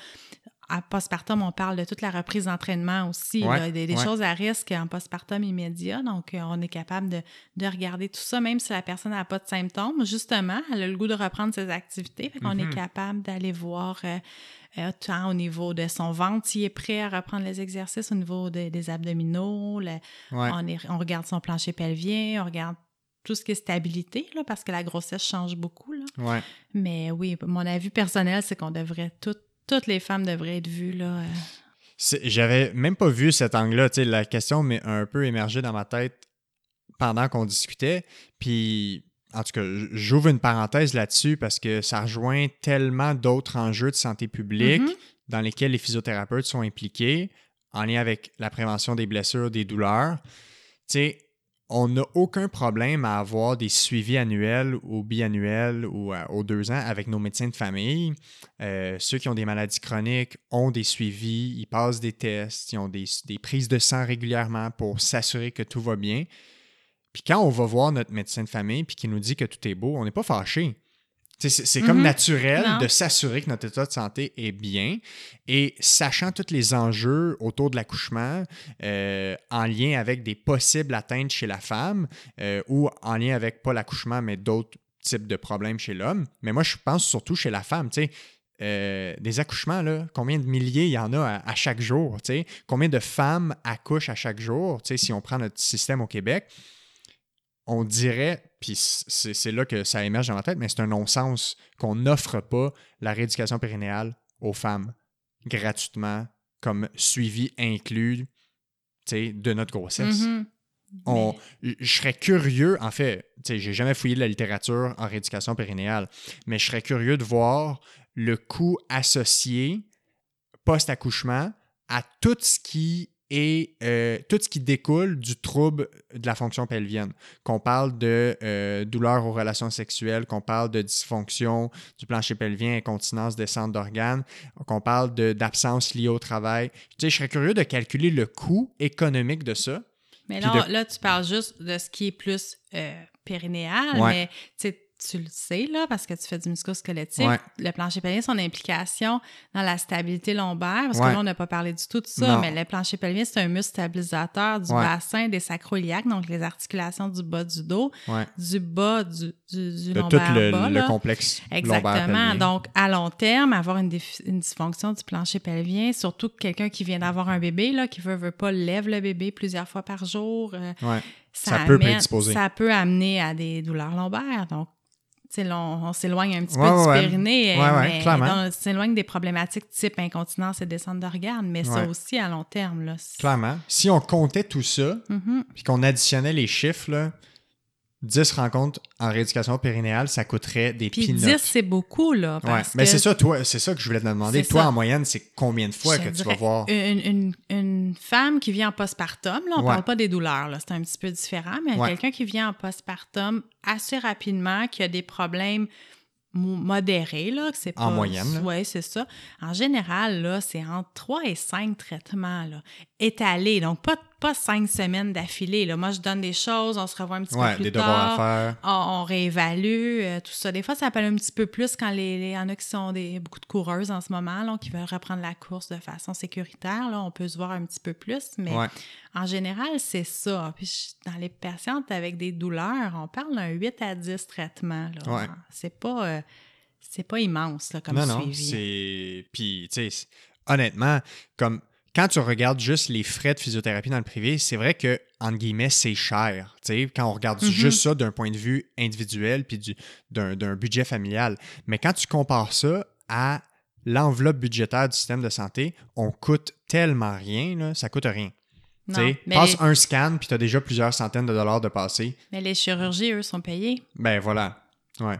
à postpartum, on parle de toute la reprise d'entraînement aussi, Ouais, là, des, des ouais. choses à risque en postpartum immédiat. Donc, euh, on est capable de, de regarder tout ça, même si la personne n'a pas de symptômes. Justement, elle a le goût de reprendre ses activités. Fait qu'on Mhm. est capable d'aller voir euh, euh, tant au niveau de son ventre, s'il est prêt à reprendre les exercices, au niveau de- des abdominaux. le- Ouais. on, est- on regarde son plancher pelvien, on regarde tout ce qui est stabilité, là, parce que la grossesse change beaucoup. Là. Ouais. Mais oui, mon avis personnel, c'est qu'on devrait toutes toutes les femmes devraient être vues là. euh, J'avais même pas vu cet angle-là. Tu sais, La question m'est un peu émergée dans ma tête pendant qu'on discutait. Puis, en tout cas, j'ouvre une parenthèse là-dessus parce que ça rejoint tellement d'autres enjeux de santé publique Mhm. dans lesquels les physiothérapeutes sont impliqués en lien avec la prévention des blessures, des douleurs. Tu sais, on n'a aucun problème à avoir des suivis annuels ou biannuels ou euh, aux deux ans avec nos médecins de famille. Euh, ceux qui ont des maladies chroniques ont des suivis, ils passent des tests, ils ont des, prises de sang régulièrement pour s'assurer que tout va bien. Puis quand on va voir notre médecin de famille puis qu'il nous dit que tout est beau, on n'est pas fâché. C'est comme Mhm. naturel Non. de s'assurer que notre état de santé est bien et sachant tous les enjeux autour de l'accouchement euh, en lien avec des possibles atteintes chez la femme euh, ou en lien avec pas l'accouchement mais d'autres types de problèmes chez l'homme. Mais moi, je pense surtout chez la femme. Tu sais, euh, des accouchements, là, combien de milliers il y en a à, à chaque jour? Combien de femmes accouchent à chaque jour? Si on prend notre système au Québec, on dirait, puis c'est là que ça émerge dans ma tête, mais c'est un non-sens qu'on n'offre pas la rééducation périnéale aux femmes gratuitement comme suivi inclus de notre grossesse. mhm. On- Mais- je serais curieux, en fait, j'ai jamais fouillé de la littérature en rééducation périnéale, mais je serais curieux de voir le coût associé post-accouchement à tout ce qui est euh, tout ce qui découle du trouble de la fonction pelvienne. Qu'on parle de euh, douleur aux relations sexuelles, qu'on parle de dysfonction du plancher pelvien, incontinence, descente d'organes, qu'on parle d'absence liée au travail. Tu sais, je serais curieux de calculer le coût économique de ça. Mais là, de- là, tu parles juste de ce qui est plus euh, périnéal, Ouais. mais tu le sais, là, parce que tu fais du musculosquelettique. Ouais. Le plancher pelvien, son implication dans la stabilité lombaire, parce Ouais. que là, on n'a pas parlé du tout de ça, Non. mais le plancher pelvien, c'est un muscle stabilisateur du Ouais. bassin, des sacroiliacs, donc les articulations du bas du dos, du bas du, du, du De tout lombaire le, bas, le complexe Exactement. Donc, à long terme, avoir une, dysfonction du plancher pelvien, surtout que quelqu'un qui vient d'avoir un bébé, là, qui veut, veut pas, lève le bébé plusieurs fois par jour, euh, Ouais. ça, Ça peut amène-. Ça peut amener à des douleurs lombaires. Donc, on, on s'éloigne un petit Ouais, peu du périnée, Ouais, ouais, mais on s'éloigne des problématiques type incontinence et descente d'organes, mais ça aussi à long terme. Là, Clairement. Si on comptait tout ça, Mhm. puis qu'on additionnait les chiffres, là, 10 rencontres en rééducation périnéale, ça coûterait des Puis peanuts. 10, c'est beaucoup, là. Ouais. Parce Mais c'est ça, toi, c'est ça que je voulais te demander. Toi, ça. en moyenne, c'est combien de fois Je que tu vas voir? Une, une- une femme qui vient en postpartum, là, on Ouais. parle pas des douleurs, là, c'est un petit peu différent, mais Ouais. quelqu'un qui vient en postpartum assez rapidement, qui a des problèmes mo- modérés, là, que c'est En pas... moyenne, là. Oui, c'est ça. En général, là, c'est entre 3 et 5 traitements, là, étalés, donc pas, pas 5 semaines d'affilée, là. Moi, je donne des choses, on se revoit un petit Ouais, peu plus des tard. devoirs à faire. On, on réévalue euh, tout ça. Des fois, ça appelle un petit peu plus quand les, les- y en a qui sont des, beaucoup de coureuses en ce moment, là, qui veulent reprendre la course de façon sécuritaire. Là, on peut se voir un petit peu plus, mais Ouais. en général, c'est ça. Puis dans les patientes avec des douleurs, on parle d'un 8 à 10 traitements. Là. Ouais. C'est pas, euh, c'est pas immense là, comme non, non, suivi. c'est. Puis, tu sais, honnêtement, comme quand tu regardes juste les frais de physiothérapie dans le privé, c'est vrai que, entre guillemets, c'est cher. Quand on regarde Mhm. juste ça d'un point de vue individuel puis du- d'un budget familial. Mais quand tu compares ça à l'enveloppe budgétaire du système de santé, on coûte tellement rien, là, ça coûte rien. Tu Non, mais, passe les, un scan, puis tu as déjà plusieurs centaines de dollars de passé. mais les chirurgies, eux, sont payés. Ben voilà. Ouais.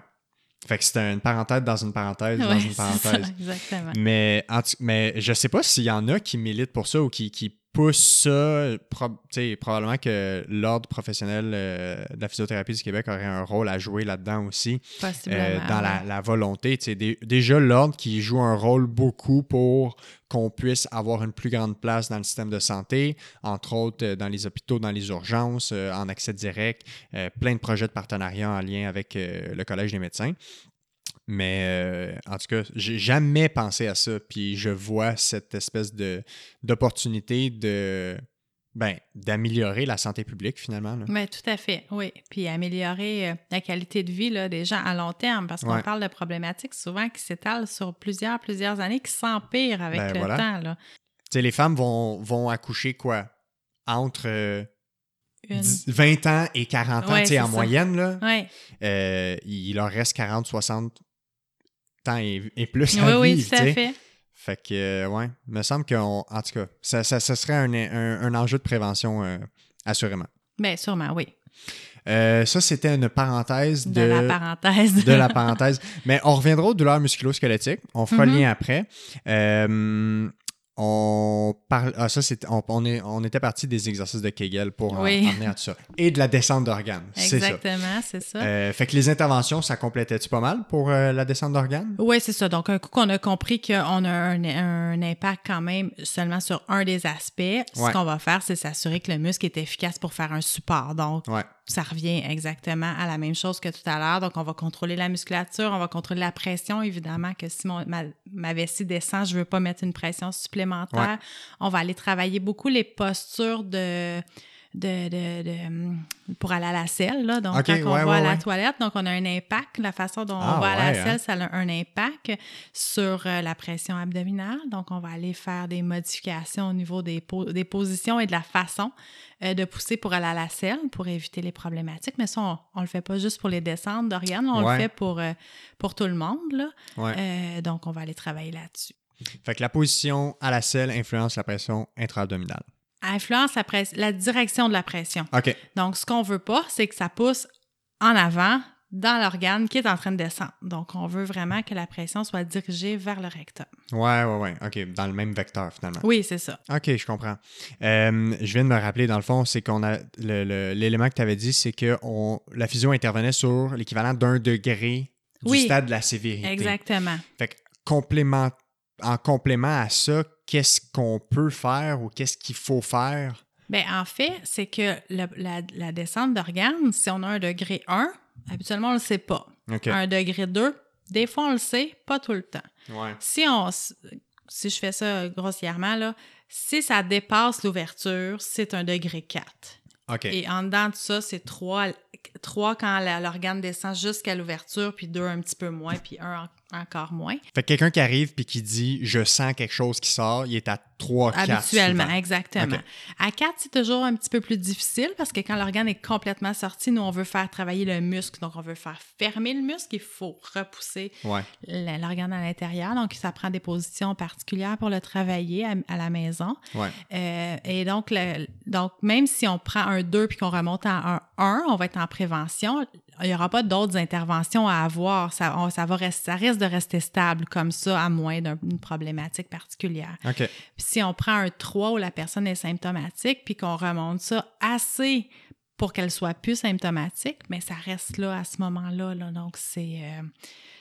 Fait que c'est une parenthèse dans une parenthèse dans une c'est ça, parenthèse. exactement. Mais, en tout- mais je sais pas s'il y en a qui militent pour ça ou qui, qui poussent ça. Pro- probablement que l'Ordre professionnel euh, de la physiothérapie du Québec aurait un rôle à jouer là-dedans aussi, euh, dans la, volonté. Déjà, l'Ordre qui joue un rôle beaucoup pour qu'on puisse avoir une plus grande place dans le système de santé, entre autres euh, dans les hôpitaux, dans les urgences, en accès direct, plein de projets de partenariat en lien avec le Collège des médecins. Mais euh, en tout cas, j'ai jamais pensé à ça. Puis je vois cette espèce de d'opportunité de ben, d'améliorer la santé publique finalement. là. Oui, tout à fait, oui. Puis améliorer euh, la qualité de vie là, des gens à long terme, parce qu'on Ouais. parle de problématiques souvent qui s'étalent sur plusieurs, plusieurs années, qui s'empirent avec Ben, le voilà. temps. Là. Tu sais, les femmes vont, vont accoucher quoi? Entre euh, Une... 10 20 ans et 40 ans, Ouais, tu sais, c'est en ça. moyenne, là. Euh, il leur reste 40, 60 ans et, et plus à oui, oui, vivre, tout à fait. Fait que, euh, ouais, me semble qu'en en tout cas, ça, ça, ça serait un, un- un enjeu de prévention, euh, assurément. Bien, sûrement, oui. Euh, ça, c'était une parenthèse De, de, la parenthèse. de la parenthèse. Mais on reviendra aux douleurs musculo-squelettiques. On fera le Mhm. lien après. On parle. Ah, ça, c'est, on, on est, on était parti des exercices de Kegel pour Oui. en à tout ça. Et de la descente d'organes. C'est ça. Exactement, c'est ça. Euh, fait que les interventions, ça complétait-tu pas mal pour euh, la descente d'organes? Oui, c'est ça. Donc, un coup qu'on a compris qu'on a un, un impact quand même seulement sur un des aspects, Ouais. ce qu'on va faire, c'est s'assurer que le muscle est efficace pour faire un support. Donc, Ouais. Ça revient exactement à la même chose que tout à l'heure. Donc, on va contrôler la musculature, on va contrôler la pression. Évidemment que si mon- ma, ma vessie descend, je ne veux pas mettre une pression supplémentaire. Ouais. On va aller travailler beaucoup les postures de... De, de- de, hum, pour aller à la selle, là. donc quand on ouais, va ouais, à la ouais. toilette, donc on a un impact, la façon dont Ah, on va à la hein. selle, ça a un impact sur euh, la pression abdominale. Donc, on va aller faire des modifications au niveau des, po- des positions et de la façon euh, de pousser pour aller à la selle pour éviter les problématiques. Mais ça, on, on le fait pas juste pour les descentes d'organes, on le fait pour, euh, pour tout le monde. Là. Euh, donc, on va aller travailler là-dessus. Fait que la position à la selle influence la pression intra-abdominale. Influence la, la direction de la pression. Donc, ce qu'on veut pas, c'est que ça pousse en avant dans l'organe qui est en train de descendre. Donc, on veut vraiment que la pression soit dirigée vers le rectum. Ouais, ouais, ouais. OK. Dans le même vecteur, finalement. Oui, c'est ça. OK, je comprends. Euh, je viens de me rappeler, dans le fond, c'est qu'on a. L'élément que tu avais dit, c'est que on, la fusion intervenait sur l'équivalent d'un degré du Oui. stade de la sévérité. Exactement. Fait que complément, en complément à ça, qu'est-ce qu'on peut faire ou qu'est-ce qu'il faut faire? Bien, en fait, c'est que le- la, la descente d'organes, si on a un degré 1, habituellement, on ne le sait pas. Un degré 2, des fois, on le sait, pas tout le temps. Ouais. Si on si je fais ça grossièrement, là, si ça dépasse l'ouverture, c'est un degré 4. OK. Et en dedans de ça, c'est 3, quand la- l'organe descend jusqu'à l'ouverture, puis 2 un petit peu moins, puis 1 encore moins. Fait que quelqu'un qui arrive puis qui dit je sens quelque chose qui sort, il est à 3 4 Habituellement, exactement. À 4, c'est toujours un petit peu plus difficile parce que quand l'organe est complètement sorti, nous, on veut faire travailler le muscle. Donc, on veut faire fermer le muscle. Il faut repousser Ouais. l'organe à l'intérieur. Donc, ça prend des positions particulières pour le travailler à, à la maison. Ouais. Euh, et donc, le- donc, même si on prend un 2 puis qu'on remonte à un 1, on va être en prévention. Il n'y aura pas d'autres interventions à avoir. Ça, on- ça, va ça risque de rester stable comme ça, à moins d'une problématique particulière. Puis si on prend un 3 où la personne est symptomatique, puis qu'on remonte ça assez pour qu'elle soit plus symptomatique, mais ça reste là à ce moment-là. là. Donc, c'est. euh,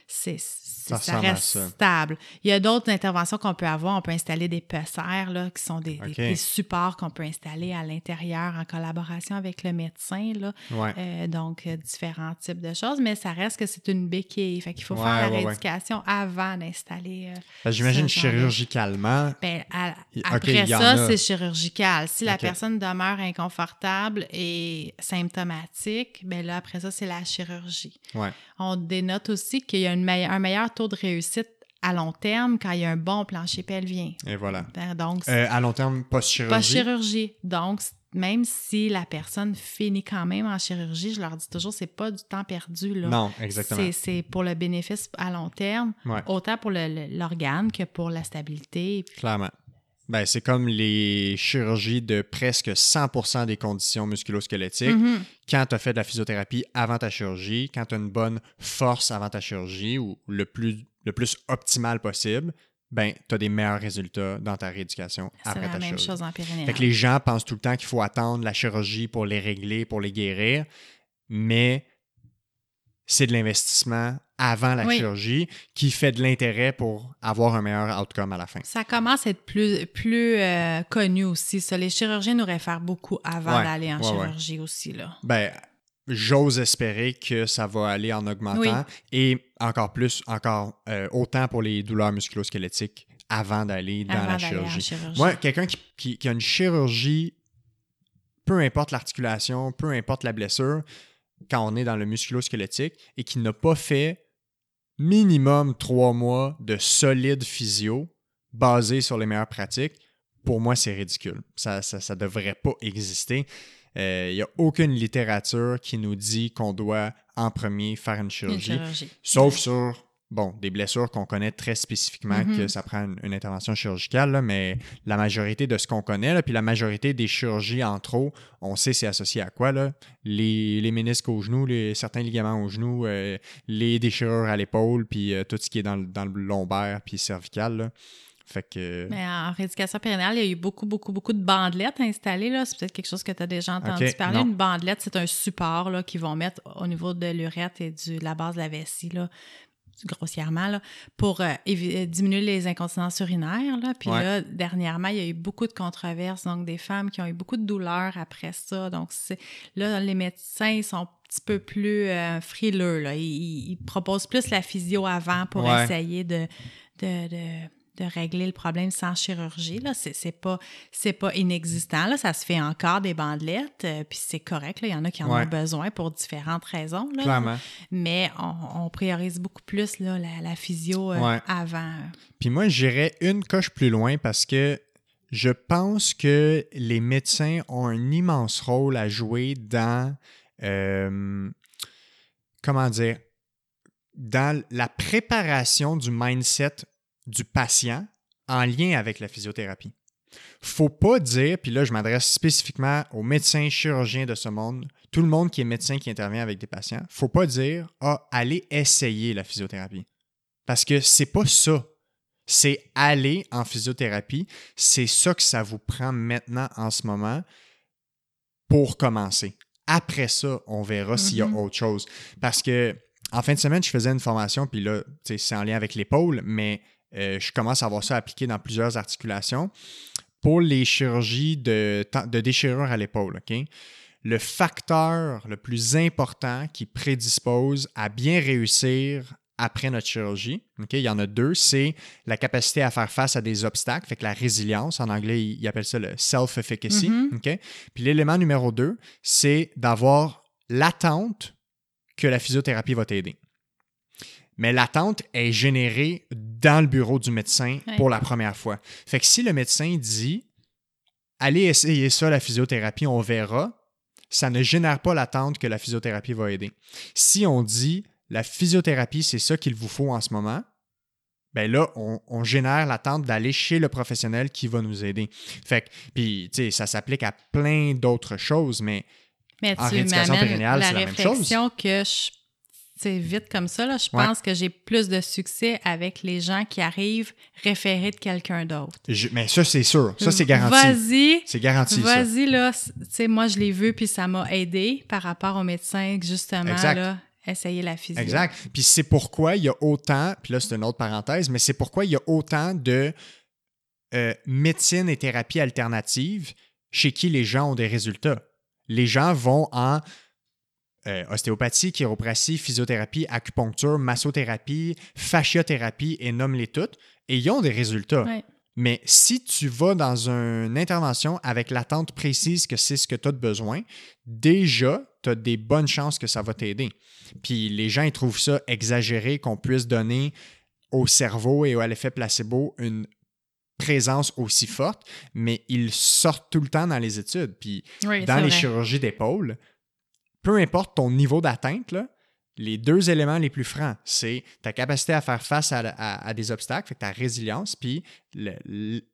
c'est- Ça reste ça. stable. Il y a d'autres interventions qu'on peut avoir. On peut installer des pessères, là, qui sont des, des- OK. des supports qu'on peut installer à l'intérieur en collaboration avec le médecin. Là. Ouais. Euh, donc, euh, différents types de choses, mais ça reste que c'est une béquille. Fait qu'il faut Ouais, faire la ouais, ouais. rééducation avant d'installer. euh, que J'imagine chirurgicalement. ben, à- après ça, a. c'est chirurgical. Si la personne demeure inconfortable et symptomatique, ben là, après ça, c'est la chirurgie. On dénote aussi qu'il y a une meille- un meilleur taux de réussite à long terme quand il y a un bon plancher pelvien. Et voilà. Ben, Donc, Euh, à long terme, post-chirurgie? pas chirurgie. Donc, même si la personne finit quand même en chirurgie, je leur dis toujours, c'est pas du temps perdu. Là. Non, exactement. C'est- C'est pour le bénéfice à long terme, Ouais. autant pour l'organe que pour la stabilité. Clairement. Ben, c'est comme les chirurgies de presque 100% des conditions musculosquelettiques. Mhm. Quand tu as fait de la physiothérapie avant ta chirurgie, quand tu as une bonne force avant ta chirurgie ou le plus, le plus optimal possible, ben, tu as des meilleurs résultats dans ta rééducation C'est après la ta même chirurgie. chose en périnéal. Fait que les gens pensent tout le temps qu'il faut attendre la chirurgie pour les régler, pour les guérir, mais c'est de l'investissement avant la Oui. chirurgie qui fait de l'intérêt pour avoir un meilleur outcome à la fin. Ça commence à être plus, plus euh, connu aussi. Ça. Les chirurgiens nous réfèrent beaucoup avant Ouais, d'aller en ouais, ouais. chirurgie aussi. Là. Ben, j'ose espérer que ça va aller en augmentant Oui. et encore plus, encore euh, autant pour les douleurs musculosquelettiques avant d'aller dans avant la chirurgie. chirurgie. Moi, quelqu'un qui, qui- qui a une chirurgie, peu importe l'articulation, peu importe la blessure, quand on est dans le musculosquelettique et qui n'a pas fait minimum trois mois de solide physio basé sur les meilleures pratiques, pour moi, c'est ridicule. Ça ça, ça devrait pas exister. Il n'y a aucune littérature qui nous dit qu'on doit en premier faire une chirurgie. Sauf sur, bon, des blessures qu'on connaît très spécifiquement que ça prend une, une intervention chirurgicale, là, mais la majorité de ce qu'on connaît, là, puis la majorité des chirurgies en trop, on sait c'est associé à quoi, là? Les, les ménisques au genou, les, certains ligaments au genou, euh, les déchirures à l'épaule, puis euh, tout ce qui est dans, le- dans le lombaire, puis cervical, là. Fait que... Mais en rééducation périnéale, il y a eu beaucoup, beaucoup, beaucoup de bandelettes installées. là. C'est peut-être quelque chose que tu as déjà entendu parler. non. Une bandelette, c'est un support là, qu'ils vont mettre au niveau de l'urètre et du, de la base de la vessie, là, grossièrement, là, pour euh, euh, diminuer les incontinences urinaires. Là. Puis Ouais. là, dernièrement, il y a eu beaucoup de controverses, donc des femmes qui ont eu beaucoup de douleurs après ça. Donc, là, les médecins ils sont un petit peu plus euh, frileux. Là. Ils, ils- ils proposent plus la physio avant pour Ouais. essayer de, de, de- de régler le problème sans chirurgie. Là. C'est, c'est pas, c'est pas inexistant. Là. Ça se fait encore des bandelettes, euh, puis c'est correct. Là. Il y en a qui en Ouais. ont besoin pour différentes raisons. Là. Clairement. Mais on, on priorise beaucoup plus là, la, la physio euh, Ouais. avant. Puis moi, j'irais une coche plus loin parce que je pense que les médecins ont un immense rôle à jouer dans, euh, comment dire, dans la préparation du mindset du patient en lien avec la physiothérapie. Faut pas dire, puis là, je m'adresse spécifiquement aux médecins, chirurgiens de ce monde, tout le monde qui est médecin qui intervient avec des patients. Faut pas dire, ah, allez essayer la physiothérapie. Parce que c'est pas ça. C'est aller en physiothérapie. C'est ça que ça vous prend maintenant en ce moment pour commencer. Après ça, on verra s'il y a Mhm. autre chose. Parce que en fin de semaine, je faisais une formation, puis là, c'est en lien avec l'épaule, mais euh, je commence à voir ça appliqué dans plusieurs articulations. Pour les chirurgies de, de déchirure à l'épaule, OK? Le facteur le plus important qui prédispose à bien réussir après notre chirurgie? Il y en a deux, c'est la capacité à faire face à des obstacles, fait que la résilience, en anglais, ils appellent ça le self-efficacy, Mhm. OK? Puis l'élément numéro deux, c'est d'avoir l'attente que la physiothérapie va t'aider. Mais l'attente est générée dans le bureau du médecin Ouais. pour la première fois. Fait que si le médecin dit allez essayer ça, la physiothérapie, on verra, ça ne génère pas l'attente que la physiothérapie va aider. Si on dit la physiothérapie, c'est ça qu'il vous faut en ce moment, ben là, on, on génère l'attente d'aller chez le professionnel qui va nous aider. Fait que, puis, tu sais, ça s'applique à plein d'autres choses, mais Mais En tu rééducation périnéale, la c'est la même réflexion que je c'est vite comme ça, là, je Ouais. pense que j'ai plus de succès avec les gens qui arrivent référés de quelqu'un d'autre. mais ça, c'est sûr. Ça, c'est garanti. Vas-y, C'est garanti, ça. vas-y, là. Tu sais, moi, je l'ai vu, puis ça m'a aidé par rapport au médecin, justement, Exact. là, essayer la physio. Exact. Puis c'est pourquoi il y a autant, puis là c'est une autre parenthèse, mais c'est pourquoi il y a autant de euh, médecine et thérapie alternative chez qui les gens ont des résultats. Les gens vont en euh, ostéopathie, chiropratie, physiothérapie, acupuncture, massothérapie, fasciothérapie et nomme-les toutes, et ils ont des résultats. Ouais. Mais si tu vas dans une intervention avec l'attente précise que c'est ce que tu as de besoin, déjà, tu as des bonnes chances que ça va t'aider. Puis les gens, ils trouvent ça exagéré qu'on puisse donner au cerveau et à l'effet placebo une présence aussi forte, mais ils sortent tout le temps dans les études. Puis Oui, dans les vrai. chirurgies d'épaule, peu importe ton niveau d'atteinte, les deux éléments les plus francs, c'est ta capacité à faire face à, à- à des obstacles, fait que ta résilience, puis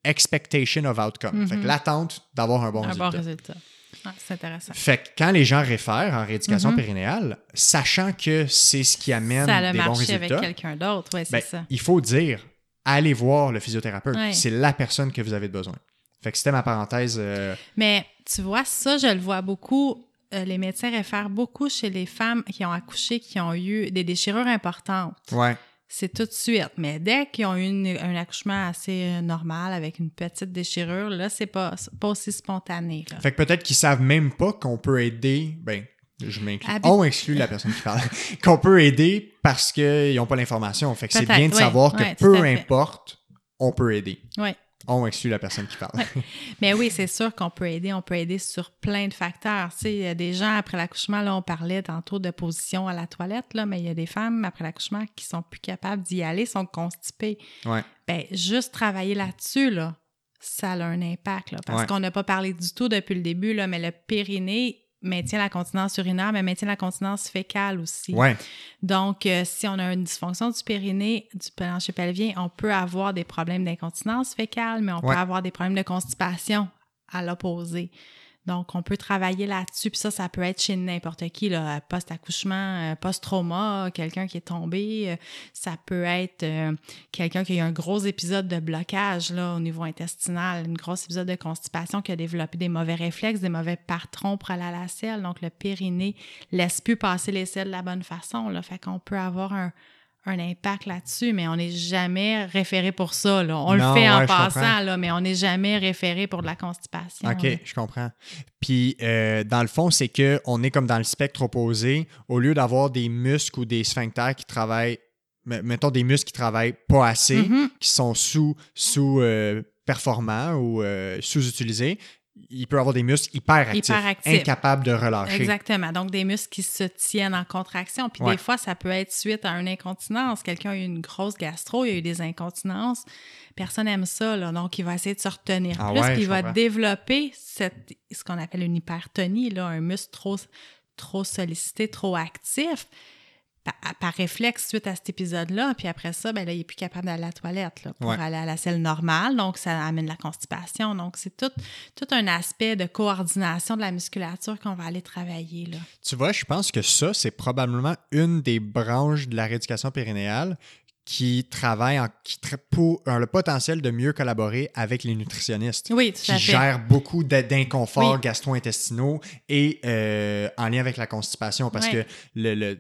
l'expectation of outcome, fait que Mhm. l'attente d'avoir un bon un résultat. bon résultat. Ouais, c'est intéressant. Fait que quand les gens réfèrent en rééducation Mhm. périnéale, sachant que c'est ce qui amène Ça a des bons marché avec résultats, quelqu'un d'autre, ben, ça. il faut dire allez voir le physiothérapeute. Ouais. C'est la personne que vous avez besoin. Fait que c'était ma parenthèse. euh, Mais tu vois, ça, je le vois beaucoup. Euh, les médecins réfèrent beaucoup chez les femmes qui ont accouché, qui ont eu des déchirures importantes. ouais. C'est tout de suite. Mais dès qu'ils ont eu une- un accouchement assez euh, normal avec une petite déchirure, là, c'est pas, pas aussi spontané. là. Fait que peut-être qu'ils savent même pas qu'on peut aider. Ben, je m'inclus. Habit- On exclut la personne qui parle. qu'on peut aider parce qu'ils n'ont pas l'information. Fait que c'est bien de savoir que peu importe, on peut aider. Oui. On exclut la personne qui parle. Mais oui, c'est sûr qu'on peut aider. On peut aider sur plein de facteurs. Tu sais, il y a des gens, après l'accouchement, là, on parlait tantôt de position à la toilette, là, mais il y a des femmes, après l'accouchement, qui sont plus capables d'y aller, sont constipées. ouais. Ben, juste travailler là-dessus, là, ça a un impact. Là, parce Ouais. qu'on n'a pas parlé du tout depuis le début, là, mais le périnée maintient la continence urinaire, mais maintient la continence fécale aussi. Ouais. Donc, euh, si on a une dysfonction du périnée, du plancher pelvien, on peut avoir des problèmes d'incontinence fécale, mais on Ouais. peut avoir des problèmes de constipation à l'opposé. Donc, on peut travailler là-dessus. Puis ça, ça peut être chez n'importe qui, là, post-accouchement, euh, post-trauma, quelqu'un qui est tombé. euh, Ça peut être euh, quelqu'un qui a eu un gros épisode de blocage là, au niveau intestinal, une grosse épisode de constipation qui a développé des mauvais réflexes, des mauvais patrons pour aller à la selle. Donc, le périnée laisse plus passer les selles de la bonne façon. Là. Fait qu'on peut avoir un, un impact là-dessus, mais on n'est jamais référé pour ça. Là. On Non, le fait en ouais, passant, là, mais on n'est jamais référé pour de la constipation. OK, là. je comprends. Puis, euh, dans le fond, c'est qu'on est comme dans le spectre opposé. Au lieu d'avoir des muscles ou des sphincters qui travaillent, me- mettons des muscles qui travaillent pas assez, Mhm. qui sont sous, sous euh, performants ou euh, sous-utilisés, il peut avoir des muscles hyperactifs, Hyperactifs. incapables de relâcher. Exactement. Donc, des muscles qui se tiennent en contraction. Puis Ouais. des fois, ça peut être suite à une incontinence. Quelqu'un a eu une grosse gastro, il a eu des incontinences. Personne n'aime ça, là. Donc, il va essayer de se retenir Ah plus. ouais, puis il va comprends. développer cette, ce qu'on appelle une hypertonie, là, un muscle trop, trop sollicité, trop actif. Par, réflexe suite à cet épisode-là. Puis après ça, ben là, il n'est plus capable d'aller à la toilette là, pour Ouais. aller à la selle normale. Donc, ça amène la constipation. Donc, c'est tout, tout un aspect de coordination de la musculature qu'on va aller travailler. Là. Tu vois, je pense que ça, c'est probablement une des branches de la rééducation périnéale qui travaille en, qui tra- pour a le potentiel de mieux collaborer avec les nutritionnistes. Oui, tout qui à fait. gèrent beaucoup d'inconforts Oui. gastro-intestinaux et euh, en lien avec la constipation parce que le, le-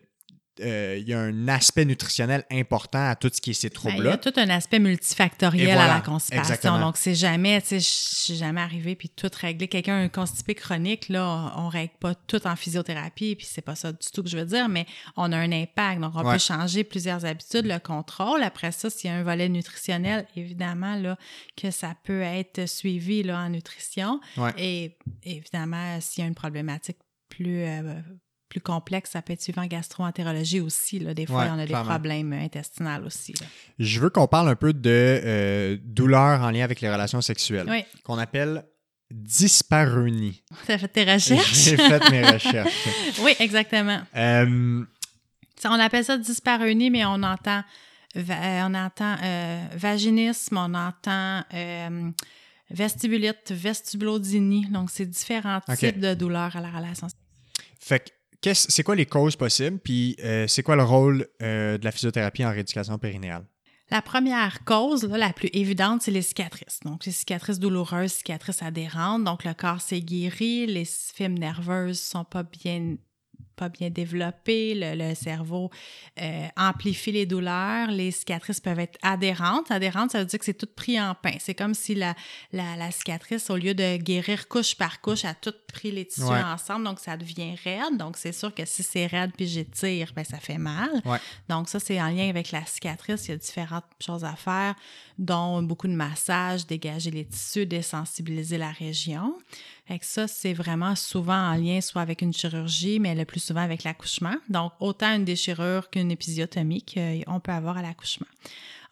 euh, il y a un aspect nutritionnel important à tout ce qui est ces Ben, il y a troubles-là. tout un aspect multifactoriel voilà, à la constipation. exactement. Donc, c'est jamais, tu sais, je suis jamais arrivé puis tout régler. Quelqu'un a un constipé chronique, là, on, on règle pas tout en physiothérapie, puis c'est pas ça du tout que je veux dire, mais on a un impact. Donc, on Ouais. peut changer plusieurs habitudes, le contrôle. Après ça, s'il y a un volet nutritionnel, évidemment, là, que ça peut être suivi, là, en nutrition. Ouais. Et évidemment, s'il y a une problématique plus, euh, plus complexe, ça peut être suivi en gastro-entérologie aussi. Là. Des fois, Ouais, on a des problèmes intestinaux aussi. là. Je veux qu'on parle un peu de euh, douleur en lien avec les relations sexuelles, Oui. qu'on appelle dyspareunie. Tu as fait tes recherches? J'ai fait mes recherches. oui, exactement. Euh, on appelle ça dyspareunie, mais on entend, euh, on entend euh, vaginisme, on entend vestibulite, vestibulodynie. Donc, c'est différents types de douleurs à la relation. fait que, c'est quoi les causes possibles, puis euh, c'est quoi le rôle euh, de la physiothérapie en rééducation périnéale? La première cause, la plus évidente, c'est les cicatrices. Donc, les cicatrices douloureuses, cicatrices adhérentes. Donc, le corps s'est guéri, les fibres nerveuses sont pas bien pas bien développées, le, le cerveau euh, amplifie les douleurs, les cicatrices peuvent être adhérentes. Adhérentes, ça veut dire que c'est tout pris en pain. C'est comme si la, la, la cicatrice, au lieu de guérir couche par couche, a tout pris les tissus Ouais. ensemble, donc ça devient raide. Donc, c'est sûr que si c'est raide puis j'étire, ben ça fait mal. Ouais. Donc, ça, c'est en lien avec la cicatrice. Il y a différentes choses à faire, dont beaucoup de massages, dégager les tissus, désensibiliser la région. Fait que ça, c'est vraiment souvent en lien soit avec une chirurgie, mais le plus souvent avec l'accouchement. Donc, autant une déchirure qu'une épisiotomie qu'on peut avoir à l'accouchement.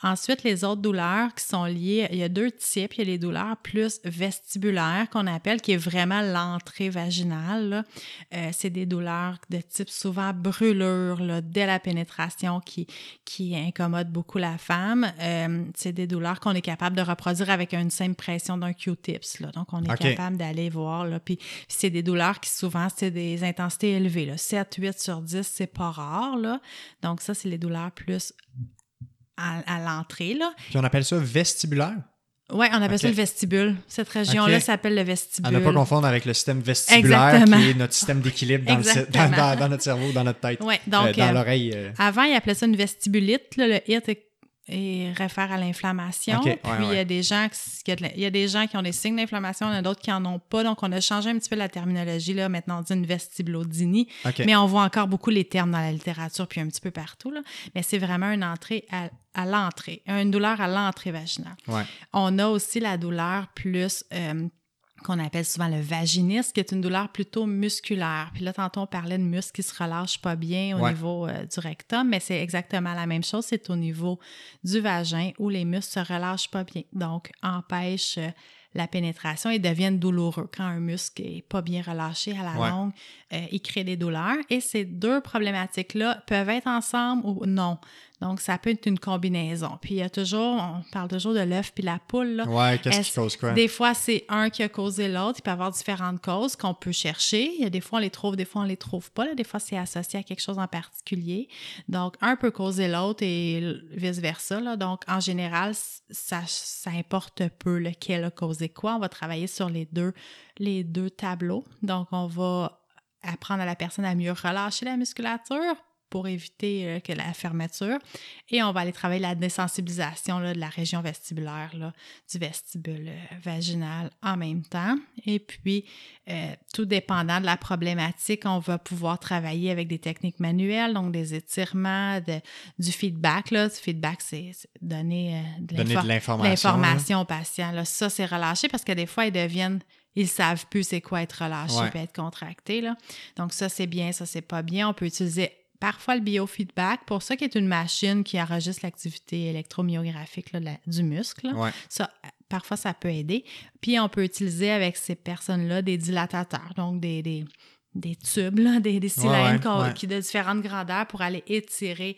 Ensuite, les autres douleurs qui sont liées, il y a deux types. Il y a les douleurs plus vestibulaires qu'on appelle, qui est vraiment l'entrée vaginale. Euh, c'est des douleurs de type souvent brûlure là, dès la pénétration qui, qui incommode beaucoup la femme. Euh, c'est des douleurs qu'on est capable de reproduire avec une simple pression d'un Q-tips. là. Donc, on est capable d'aller voir. Là, puis c'est des douleurs qui souvent, c'est des intensités élevées. Là. 7, 8 sur 10, c'est pas rare. Là. Donc, ça, c'est les douleurs plus à, à l'entrée. Là. Puis on appelle ça vestibulaire? Oui, on appelle ça le vestibule. Cette région-là s'appelle le À vestibule. ne pas confondre avec le système vestibulaire Exactement. qui est notre système d'équilibre dans, notre cerveau, dans notre tête, Oui, euh, donc dans euh, l'oreille. euh. avant, ils appelaient ça une vestibulite. là. le hit est- réfère à l'inflammation. Ouais, Puis il y a des gens qui, il y a des gens qui ont des signes d'inflammation, il y en a d'autres qui en ont pas. Donc, on a changé un petit peu la terminologie. Là. Maintenant, on dit une vestibulodynie. Mais on voit encore beaucoup les termes dans la littérature, puis un petit peu partout. Là. Mais c'est vraiment une entrée à, à l'entrée, une douleur à l'entrée vaginale. Ouais. On a aussi la douleur plus euh, qu'on appelle souvent le vaginisme, qui est une douleur plutôt musculaire. Puis là, tantôt, on parlait de muscles qui se relâchent pas bien au Ouais. niveau euh, du rectum, mais c'est exactement la même chose. C'est au niveau du vagin où les muscles se relâchent pas bien. Donc, empêche euh, la pénétration et deviennent douloureux. Quand un muscle est pas bien relâché à la Ouais. longue, euh, il crée des douleurs. Et ces deux problématiques-là peuvent être ensemble ou non. Donc, ça peut être une combinaison. Puis, il y a toujours, on parle toujours de l'œuf puis la poule. Là. Ouais, qu'est-ce qui cause quoi? Des fois, c'est un qui a causé l'autre. Il peut y avoir différentes causes qu'on peut chercher. Il y a des fois, on les trouve, des fois, on les trouve pas. là. Des fois, c'est associé à quelque chose en particulier. Donc, un peut causer l'autre et vice-versa. Donc, en général, ça, ça importe peu lequel a causé quoi. On va travailler sur les deux, les deux tableaux. Donc, on va apprendre à la personne à mieux relâcher la musculature pour éviter euh, que la fermeture. Et on va aller travailler la désensibilisation là, de la région vestibulaire, là, du vestibule euh, vaginal en même temps. Et puis, euh, tout dépendant de la problématique, on va pouvoir travailler avec des techniques manuelles, donc des étirements, de- du feedback. Là. Du feedback, c'est donner, de Donner de l'information. aux patients. Là. Ça, c'est relâché parce que des fois, ils deviennent ils savent plus c'est quoi être relâché Ouais. et être contracté. Là. Donc, ça, c'est bien, ça, c'est pas bien. On peut utiliser parfois le biofeedback pour ça qui est une machine qui enregistre l'activité électromyographique là, de la- du muscle. Ouais. Ça, parfois, ça peut aider. Puis, on peut utiliser avec ces personnes-là des dilatateurs, donc des, des, des tubes, là, des, des cylindres Ouais, qu'on- ouais. qui de différentes grandeurs pour aller étirer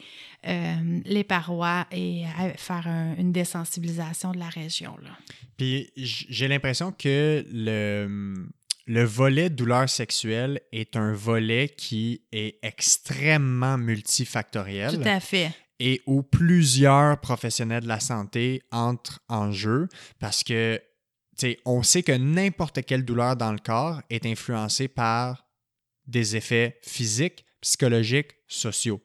euh, les parois et euh, faire un- une désensibilisation de la région. Là. Puis j'ai l'impression que le, le volet douleur sexuelle est un volet qui est extrêmement multifactoriel. Tout à fait. et où plusieurs professionnels de la santé entrent en jeu parce que, tu sais, on sait que n'importe quelle douleur dans le corps est influencée par des effets physiques, psychologiques, sociaux.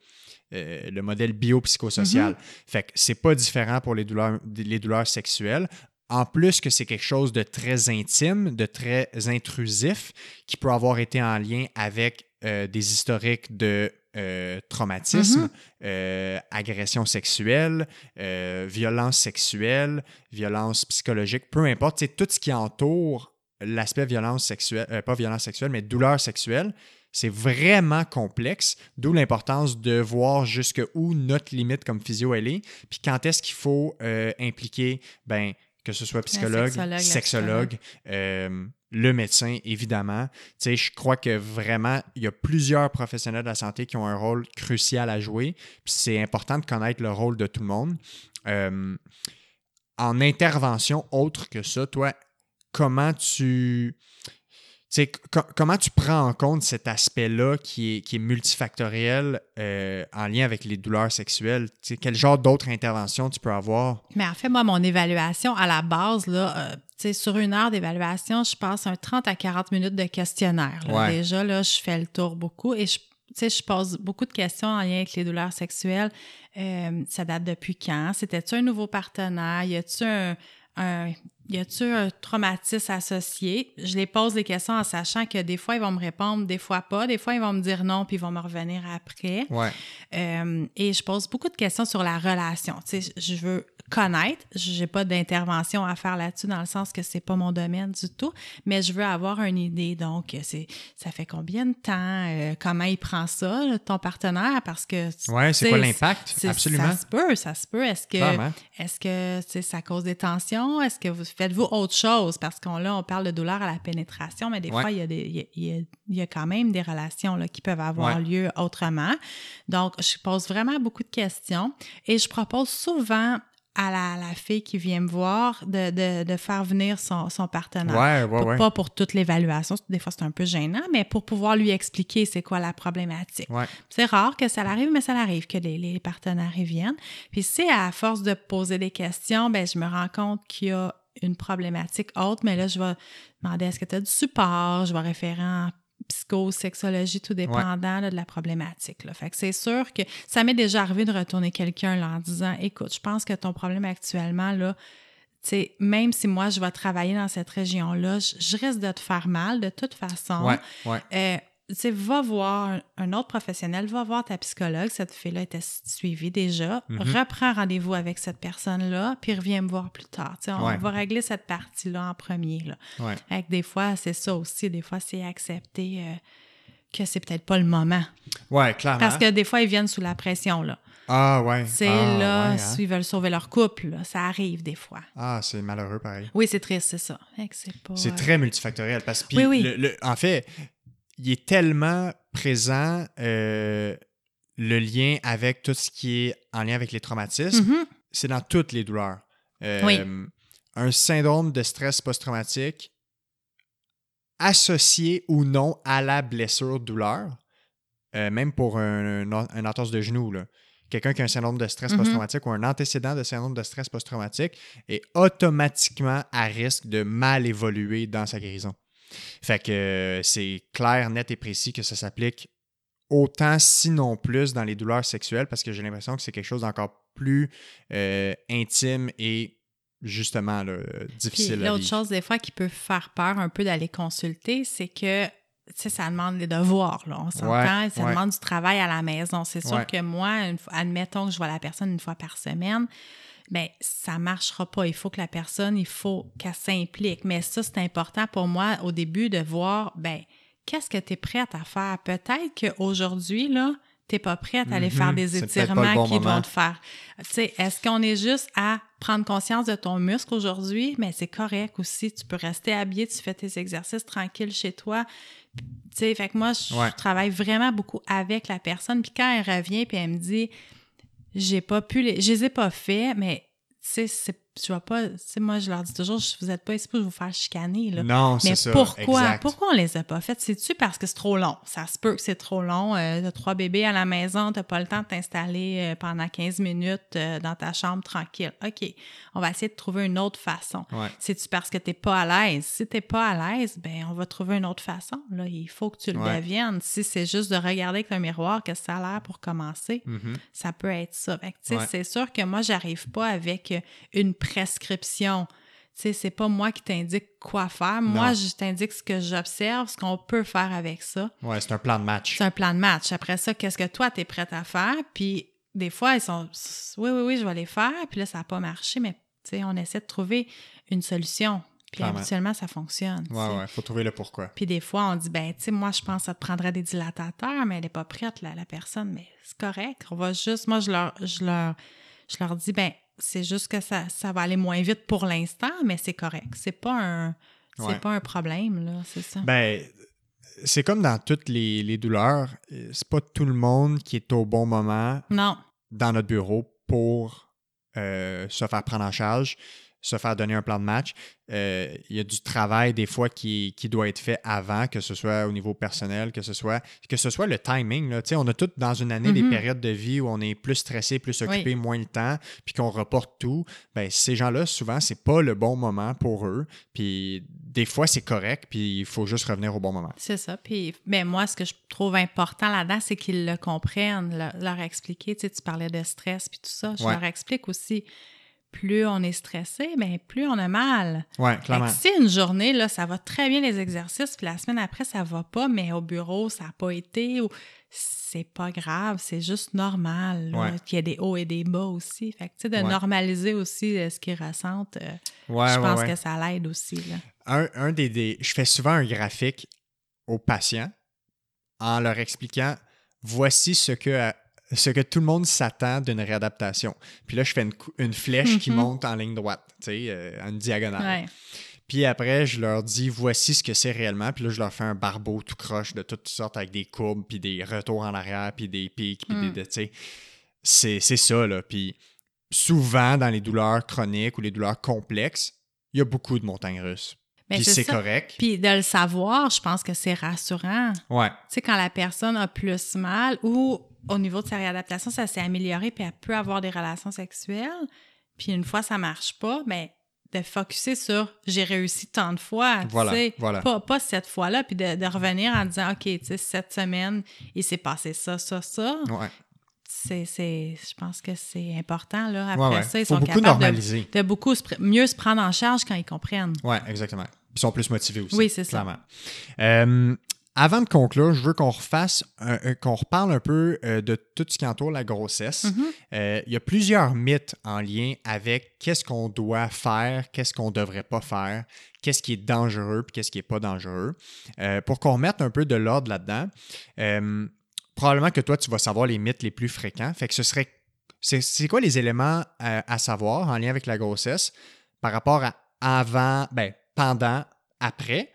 Euh, le modèle biopsychosocial. Fait que c'est pas différent pour les douleurs, les douleurs sexuelles. En plus que c'est quelque chose de très intime, de très intrusif, qui peut avoir été en lien avec euh, des historiques de euh, traumatisme, Mhm. euh, agression sexuelle, violence sexuelle, violence psychologique, peu importe, sais, tout ce qui entoure l'aspect violence sexuelle, pas violence sexuelle, mais douleur sexuelle, c'est vraiment complexe, d'où l'importance de voir jusqu'où notre limite comme physio elle est, puis quand est-ce qu'il faut euh, impliquer, ben, que ce soit psychologue, sexologue, euh, le médecin, évidemment. Tu sais, je crois que vraiment, il y a plusieurs professionnels de la santé qui ont un rôle crucial à jouer. C'est important de connaître le rôle de tout le monde. Euh, en intervention autre que ça, toi, comment tu. Co- comment tu prends en compte cet aspect-là qui est, qui est multifactoriel euh, en lien avec les douleurs sexuelles? Quel genre d'autres interventions tu peux avoir? Mais en fait, moi, mon évaluation à la base, là, euh, tu sais, sur une heure d'évaluation, je passe un 30 à 40 minutes de questionnaire. là. Ouais. Déjà, là, je fais le tour beaucoup et je, tu sais, je pose beaucoup de questions en lien avec les douleurs sexuelles. Euh, ça date depuis quand? C'était-tu un nouveau partenaire? Y a-tu un, un- y a-tu un traumatisme associé? Je les pose des questions en sachant que des fois, ils vont me répondre, des fois pas. Des fois, ils vont me dire non, puis ils vont me revenir après. Ouais. Euh, et je pose beaucoup de questions sur la relation. Tu sais, je veux connaître. J'ai pas d'intervention à faire là-dessus dans le sens que c'est pas mon domaine du tout, mais je veux avoir une idée. Donc, c'est ça fait combien de temps, euh, comment il prend ça, ton partenaire, parce que Ouais, c'est quoi l'impact? Absolument. Ça se peut, ça se peut. Est-ce que est-ce que ça cause des tensions? Est-ce que vous faites-vous autre chose? Parce qu'on là, on parle de douleur à la pénétration, mais des Ouais. fois, il y, a des, il, y a, il y a- quand même des relations là, qui peuvent avoir Ouais. lieu autrement. Donc, je pose vraiment beaucoup de questions et je propose souvent à la, la fille qui vient me voir de, de, de faire venir son, son partenaire. Ouais, ouais, Pas- ouais. Pas pour toute l'évaluation, des fois c'est un peu gênant, mais pour pouvoir lui expliquer c'est quoi la problématique. C'est rare que ça arrive, mais ça arrive que les, les partenaires y viennent. Puis c'est à force de poser des questions, ben je me rends compte qu'il y a une problématique autre, mais là, je vais demander est-ce que tu as du support, je vais référer en psychosexologie, tout dépendant là, de la problématique. Là. Fait que c'est sûr que ça m'est déjà arrivé de retourner quelqu'un là, en disant écoute, je pense que ton problème actuellement, là, tu sais, même si moi je vais travailler dans cette région-là, je, je risque de te faire mal de toute façon. Ouais, ouais. Euh, sais, va voir un, autre professionnel, va voir ta psychologue. Cette fille-là était suivie déjà. Mhm. Reprends rendez-vous avec cette personne-là, puis reviens me voir plus tard. On Ouais. va régler cette partie-là en premier. Là. Ouais. Que des fois, c'est ça aussi. Des fois, c'est accepter euh, que c'est peut-être pas le moment. Ouais, clairement. Parce que des fois, ils viennent sous la pression. là. Ah, ouais. C'est ah, là, ouais, hein. s'ils veulent sauver leur couple, là, ça arrive des fois. Ah, c'est malheureux, pareil. Oui, c'est triste, c'est ça. C'est pas, euh, très multifactoriel parce que Oui, oui. le- le- en fait, il est tellement présent euh, le lien avec tout ce qui est en lien avec les traumatismes. Mhm. C'est dans toutes les douleurs. Euh, Oui. Un syndrome de stress post-traumatique associé ou non à la blessure-douleur, euh, même pour un, un, un entorse de genou. Quelqu'un qui a un syndrome de stress Mhm. post-traumatique ou un antécédent de syndrome de stress post-traumatique est automatiquement à risque de mal évoluer dans sa guérison. Fait que euh, c'est clair, net et précis que ça s'applique autant, sinon plus, dans les douleurs sexuelles parce que j'ai l'impression que c'est quelque chose d'encore plus euh, intime et justement là, difficile l'autre chose, des fois, qui peut faire peur un peu d'aller consulter, c'est que, tu sais, ça demande des devoirs, là. On s'entend, Ouais, ça ouais. demande du travail à la maison. C'est sûr Ouais. que moi, fois- admettons que je vois la personne une fois par semaine, ben ça marchera pas. Il faut que la personne, il faut qu'elle s'implique. Mais ça, c'est important pour moi au début de voir, ben qu'est-ce que tu es prête à faire? Peut-être qu'aujourd'hui, là, t'es pas prête à aller faire des pas le étirements bon qui moment. vont te faire. Tu sais, est-ce qu'on est juste à prendre conscience de ton muscle aujourd'hui? Mais c'est correct aussi. Tu peux rester habillé, tu fais tes exercices tranquille chez toi. Tu sais, fait que moi, je Ouais. travaille vraiment beaucoup avec la personne. Puis quand elle revient, puis elle me dit, j'ai pas pu les, je les ai pas fait, mais c'est- je vois pas, tu sais, moi, je leur dis toujours, vous êtes pas ici pour vous faire chicaner, là. Non, c'est Mais ça. pourquoi? exact. Pourquoi on les a pas faites? C'est-tu parce que c'est trop long? Ça se peut que c'est trop long. Euh, t'as trois bébés à la maison, t'as pas le temps de t'installer euh, pendant 15 minutes euh, dans ta chambre tranquille. OK, on va essayer de trouver une autre façon. Ouais. C'est-tu parce que t'es pas à l'aise? Si t'es pas à l'aise, ben on va trouver une autre façon. Là, il faut que tu le Ouais. deviennes. Si c'est juste de regarder avec le miroir, que ça a l'air pour commencer, Mhm. ça peut être ça. Fait que, tu sais, Ouais. C'est sûr que moi, j'arrive pas avec une prescription. Tu sais, c'est pas moi qui t'indique quoi faire. Moi, je t'indique ce que j'observe, ce qu'on peut faire avec ça. Ouais, c'est un plan de match. C'est un plan de match. Après ça, qu'est-ce que toi, tu es prête à faire? Puis des fois, ils sont oui, oui, oui, je vais les faire. Puis là, ça n'a pas marché, mais tu sais, on essaie de trouver une solution. Puis Clairement. habituellement, ça fonctionne. tu sais. Ouais, ouais, faut trouver le pourquoi. Puis des fois, on dit, ben, tu sais, moi, je pense que ça te prendrait des dilatateurs, mais elle n'est pas prête, la, la personne. Mais c'est correct. On va juste, moi, je leur, je leur, je leur dis, ben, c'est juste que ça, ça va aller moins vite pour l'instant, mais c'est correct. C'est pas un, c'est Ouais. pas un problème, là, c'est ça. Ben, c'est comme dans toutes les, les douleurs. C'est pas tout le monde qui est au bon moment non, dans notre bureau pour euh, se faire prendre en charge, se faire donner un plan de match. Euh, Il y a du travail des fois qui, qui doit être fait avant, que ce soit au niveau personnel, que ce soit que ce soit le timing. Là. On a tous dans une année des Mhm. périodes de vie où on est plus stressé, plus occupé, moins le temps, puis qu'on reporte tout. Ben, ces gens-là, souvent, c'est pas le bon moment pour eux. Puis des fois, c'est correct, puis il faut juste revenir au bon moment. c'est ça. Puis, ben, moi, ce que je trouve important là-dedans, c'est qu'ils le comprennent, le- leur expliquer. Tu sais, tu parlais de stress puis tout ça. Je Ouais. leur explique aussi, plus on est stressé, ben, plus on a mal. Fait clairement. si une journée, là, ça va très bien les exercices, puis la semaine après, ça va pas, mais au bureau, ça n'a pas été, ou c'est pas grave, c'est juste normal. Ouais. qu'il y a des hauts et des bas aussi. Fait que, tu sais, de Ouais. normaliser aussi euh, ce qu'ils ressentent, euh, Ouais, je pense que ça l'aide aussi. Là. un, un des, des- Je fais souvent un graphique aux patients en leur expliquant voici ce que, ce que tout le monde s'attend d'une réadaptation. Puis là, je fais une, flèche qui Mhm. monte en ligne droite, tu sais, euh, en diagonale. Ouais. Puis après, je leur dis voici ce que c'est réellement. Puis là, je leur fais un barbeau tout croche de toutes sortes avec des courbes, puis des retours en arrière, puis des pics, puis Mm. des. Tu sais, c'est ça, là. Puis souvent, dans les douleurs chroniques ou les douleurs complexes, il y a beaucoup de montagnes russes. Mais Puis c'est correct. Puis de le savoir, je pense que c'est rassurant. Ouais. Tu sais, quand la personne a plus mal ou au niveau de sa réadaptation, ça s'est amélioré, puis elle peut avoir des relations sexuelles, puis une fois ça marche pas, mais de focuser sur j'ai réussi tant de fois, Voilà, voilà. pas, pas cette fois-là, puis de, de revenir en disant OK, tu sais, cette semaine, il s'est passé ça, ça, ça. Ouais. C'est, c'est, je pense que c'est important. Là. Après ouais. ça, ils Faut sont beaucoup capables de, de beaucoup se mieux se prendre en charge quand ils comprennent. Ouais, exactement. Ils sont plus motivés aussi. Oui, c'est ça. Euh, avant de conclure, je veux qu'on refasse, un- qu'on reparle un peu euh, de tout ce qui entoure la grossesse. Mhm. Euh, Il y a plusieurs mythes en lien avec qu'est-ce qu'on doit faire, qu'est-ce qu'on ne devrait pas faire, qu'est-ce qui est dangereux, puis qu'est-ce qui n'est pas dangereux. Euh, pour qu'on remette un peu de l'ordre là-dedans, euh, probablement que toi, tu vas savoir les mythes les plus fréquents. Fait que ce serait. C'est quoi les éléments euh, à savoir en lien avec la grossesse par rapport à avant, ben, pendant, après?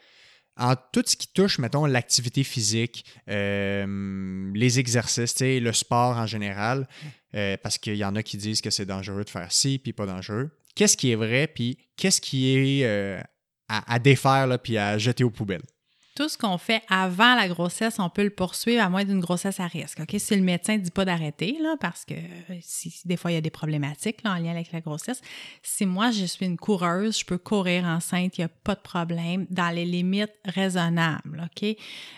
En tout ce qui touche, mettons, l'activité physique, euh, les exercices, le sport en général, euh, parce qu'il y en a qui disent que c'est dangereux de faire ci, puis pas dangereux. Qu'est-ce qui est vrai, puis qu'est-ce qui est euh, à, défaire, puis à jeter aux poubelles? Tout ce qu'on fait avant la grossesse, on peut le poursuivre à moins d'une grossesse à risque. OK? Si le médecin ne dit pas d'arrêter, là, parce que euh, si, si des fois il y a des problématiques là, en lien avec la grossesse, si moi je suis une coureuse, je peux courir enceinte, il n'y a pas de problème, dans les limites raisonnables. OK?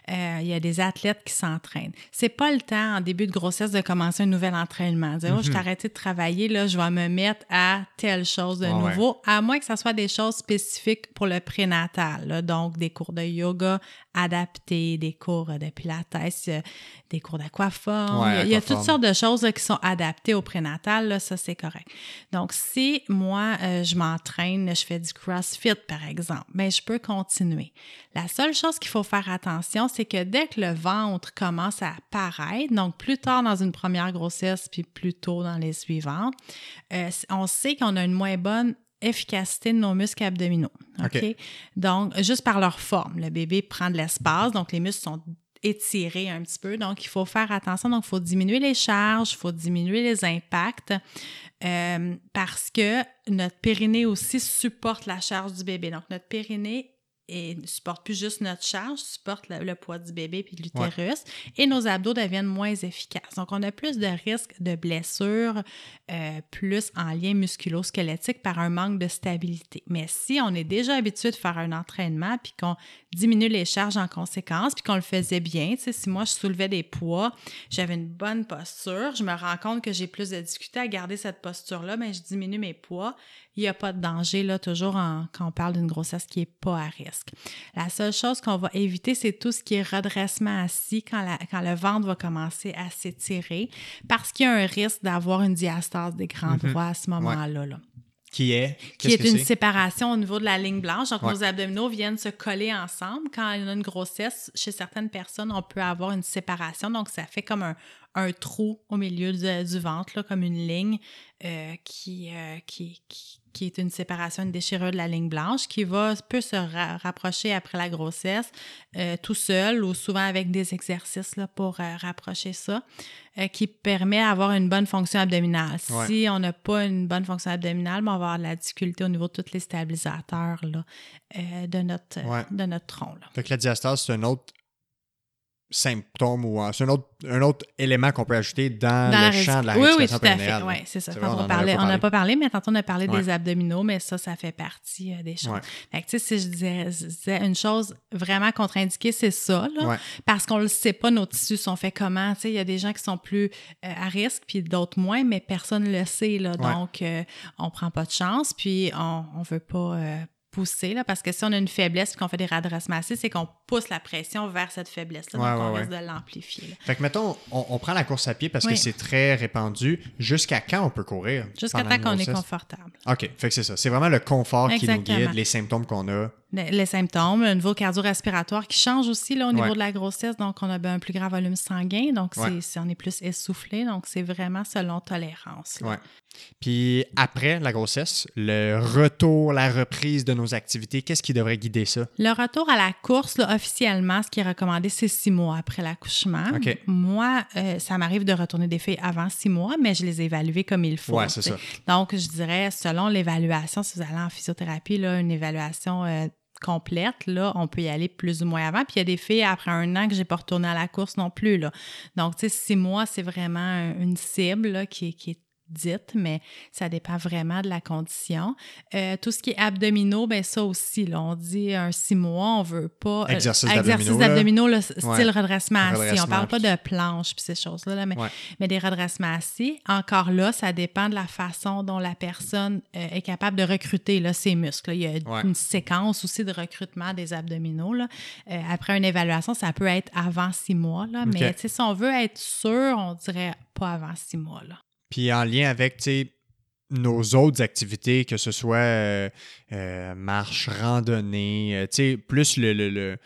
Euh, il y a des athlètes qui s'entraînent. C'est pas le temps en début de grossesse de commencer un nouvel entraînement. Dire, oh, je t'ai arrêté de travailler, là, je vais me mettre à telle chose de ouais. nouveau, à moins que ce soit des choses spécifiques pour le prénatal, là, donc des cours de yoga, adaptés, des cours de pilates, euh, des cours d'aquaforme. Ouais, il y a, toutes sortes de choses là, qui sont adaptées au prénatal, là, ça c'est correct. Donc, si moi, euh, je m'entraîne, je fais du CrossFit, par exemple, mais je peux continuer. La seule chose qu'il faut faire attention, c'est que dès que le ventre commence à apparaître, donc plus tard dans une première grossesse, puis plus tôt dans les suivantes, euh, on sait qu'on a une moins bonne efficacité de nos muscles abdominaux. Donc, juste par leur forme. Le bébé prend de l'espace, donc les muscles sont étirés un petit peu. Donc, il faut faire attention. Donc, il faut diminuer les charges, il faut diminuer les impacts euh, parce que notre périnée aussi supporte la charge du bébé. Donc, notre périnée et ne supporte plus juste notre charge, supporte le, le poids du bébé puis de l'utérus, et nos abdos deviennent moins efficaces. Donc, on a plus de risques de blessures, euh, plus en lien musculo-squelettique par un manque de stabilité. Mais si on est déjà habitué de faire un entraînement puis qu'on diminue les charges en conséquence puis qu'on le faisait bien, si moi je soulevais des poids, j'avais une bonne posture, je me rends compte que j'ai plus de difficulté à garder cette posture-là, mais je diminue mes poids, il n'y a pas de danger, là, toujours en- quand on parle d'une grossesse qui n'est pas à risque. La seule chose qu'on va éviter, c'est tout ce qui est redressement assis quand, la- quand le ventre va commencer à s'étirer, parce qu'il y a un risque d'avoir une diastase des grands droits à ce moment-là. là Qui est? qui est une séparation au niveau de la ligne blanche. Donc, Ouais. nos abdominaux viennent se coller ensemble. Quand il y a une grossesse, chez certaines personnes, on peut avoir une séparation. Donc, ça fait comme un, un trou au milieu du, du ventre, là, comme une ligne euh, qui, euh, qui, qui, qui est une séparation, une déchirure de la ligne blanche, qui va peut se ra- rapprocher après la grossesse euh, tout seul ou souvent avec des exercices là, pour euh, rapprocher ça, euh, qui permet d'avoir une bonne fonction abdominale. Ouais. Si on n'a pas une bonne fonction abdominale, ben, on va avoir de la difficulté au niveau de tous les stabilisateurs là, de, notre, Ouais. de notre tronc. là. Fait que la diastase, c'est un autre symptôme ou un- c'est un autre, un autre élément qu'on peut ajouter dans, le champ de la. Oui, oui, tout à fait. Oui, c'est ça. Vrai, on pas n'a parlé. pas parlé, mais tantôt, on a parlé Ouais. des abdominaux, mais ça, ça fait partie euh, des choses. Ouais. Fait que, tu sais, si je disais, je disais une chose vraiment contre-indiquée, c'est ça, là, Ouais. parce qu'on ne le sait pas, nos tissus sont faits comment. Tu sais, il y a des gens qui sont plus euh, à risque, puis d'autres moins, mais personne ne le sait, là. Donc, euh, on prend pas de chance, puis on ne veut pas... pousser, là, parce que si on a une faiblesse et qu'on fait des redressements assis, c'est qu'on pousse la pression vers cette faiblesse-là, Ouais, donc on ouais, risque de l'amplifier. Fait que mettons, on, on prend la course à pied parce que c'est très répandu. Jusqu'à quand on peut courir? Jusqu'à temps qu'on est confortable. OK, fait que c'est ça. C'est vraiment le confort qui nous guide, les symptômes qu'on a. Le- les symptômes, le niveau cardio-respiratoire qui change aussi là, au niveau Ouais. de la grossesse. Donc, on a ben, un plus grand volume sanguin. Donc, c'est- Ouais. c'est- on est plus essoufflé. Donc, c'est vraiment selon tolérance. Ouais. Puis après la grossesse, le retour, la reprise de nos activités, qu'est-ce qui devrait guider ça? Le retour à la course, là, officiellement, ce qui est recommandé, c'est six mois après l'accouchement. Moi, euh, ça m'arrive de retourner des filles avant six mois, mais je les ai évaluées comme il faut. Ouais, c'est ça. Donc, je dirais, selon l'évaluation, si vous allez en physiothérapie, là, une évaluation euh, complète, là, on peut y aller plus ou moins avant. Puis il y a des filles, après un an, que j'ai pas retourné à la course non plus. Là. Donc, tu sais, six mois, c'est vraiment un- une cible là, qui, qui est dite, mais ça dépend vraiment de la condition. Euh, tout ce qui est abdominaux, ben ça aussi, là, on dit un six mois, on veut pas... euh, Exercice d'abdominaux, là, style Ouais. redressement assis. On parle pas de planche puis ces choses-là, là, mais Ouais. mais des redressements assis, encore là, ça dépend de la façon dont la personne euh, est capable de recruter là, ses muscles. Il y a Ouais. une séquence aussi de recrutement des abdominaux. là. Après une évaluation, ça peut être avant six mois, là, mais si on veut être sûr, on dirait pas avant six mois. Là. Puis en lien avec, nos autres activités, que ce soit euh, euh, marche, randonnée, euh, plus le, le, le-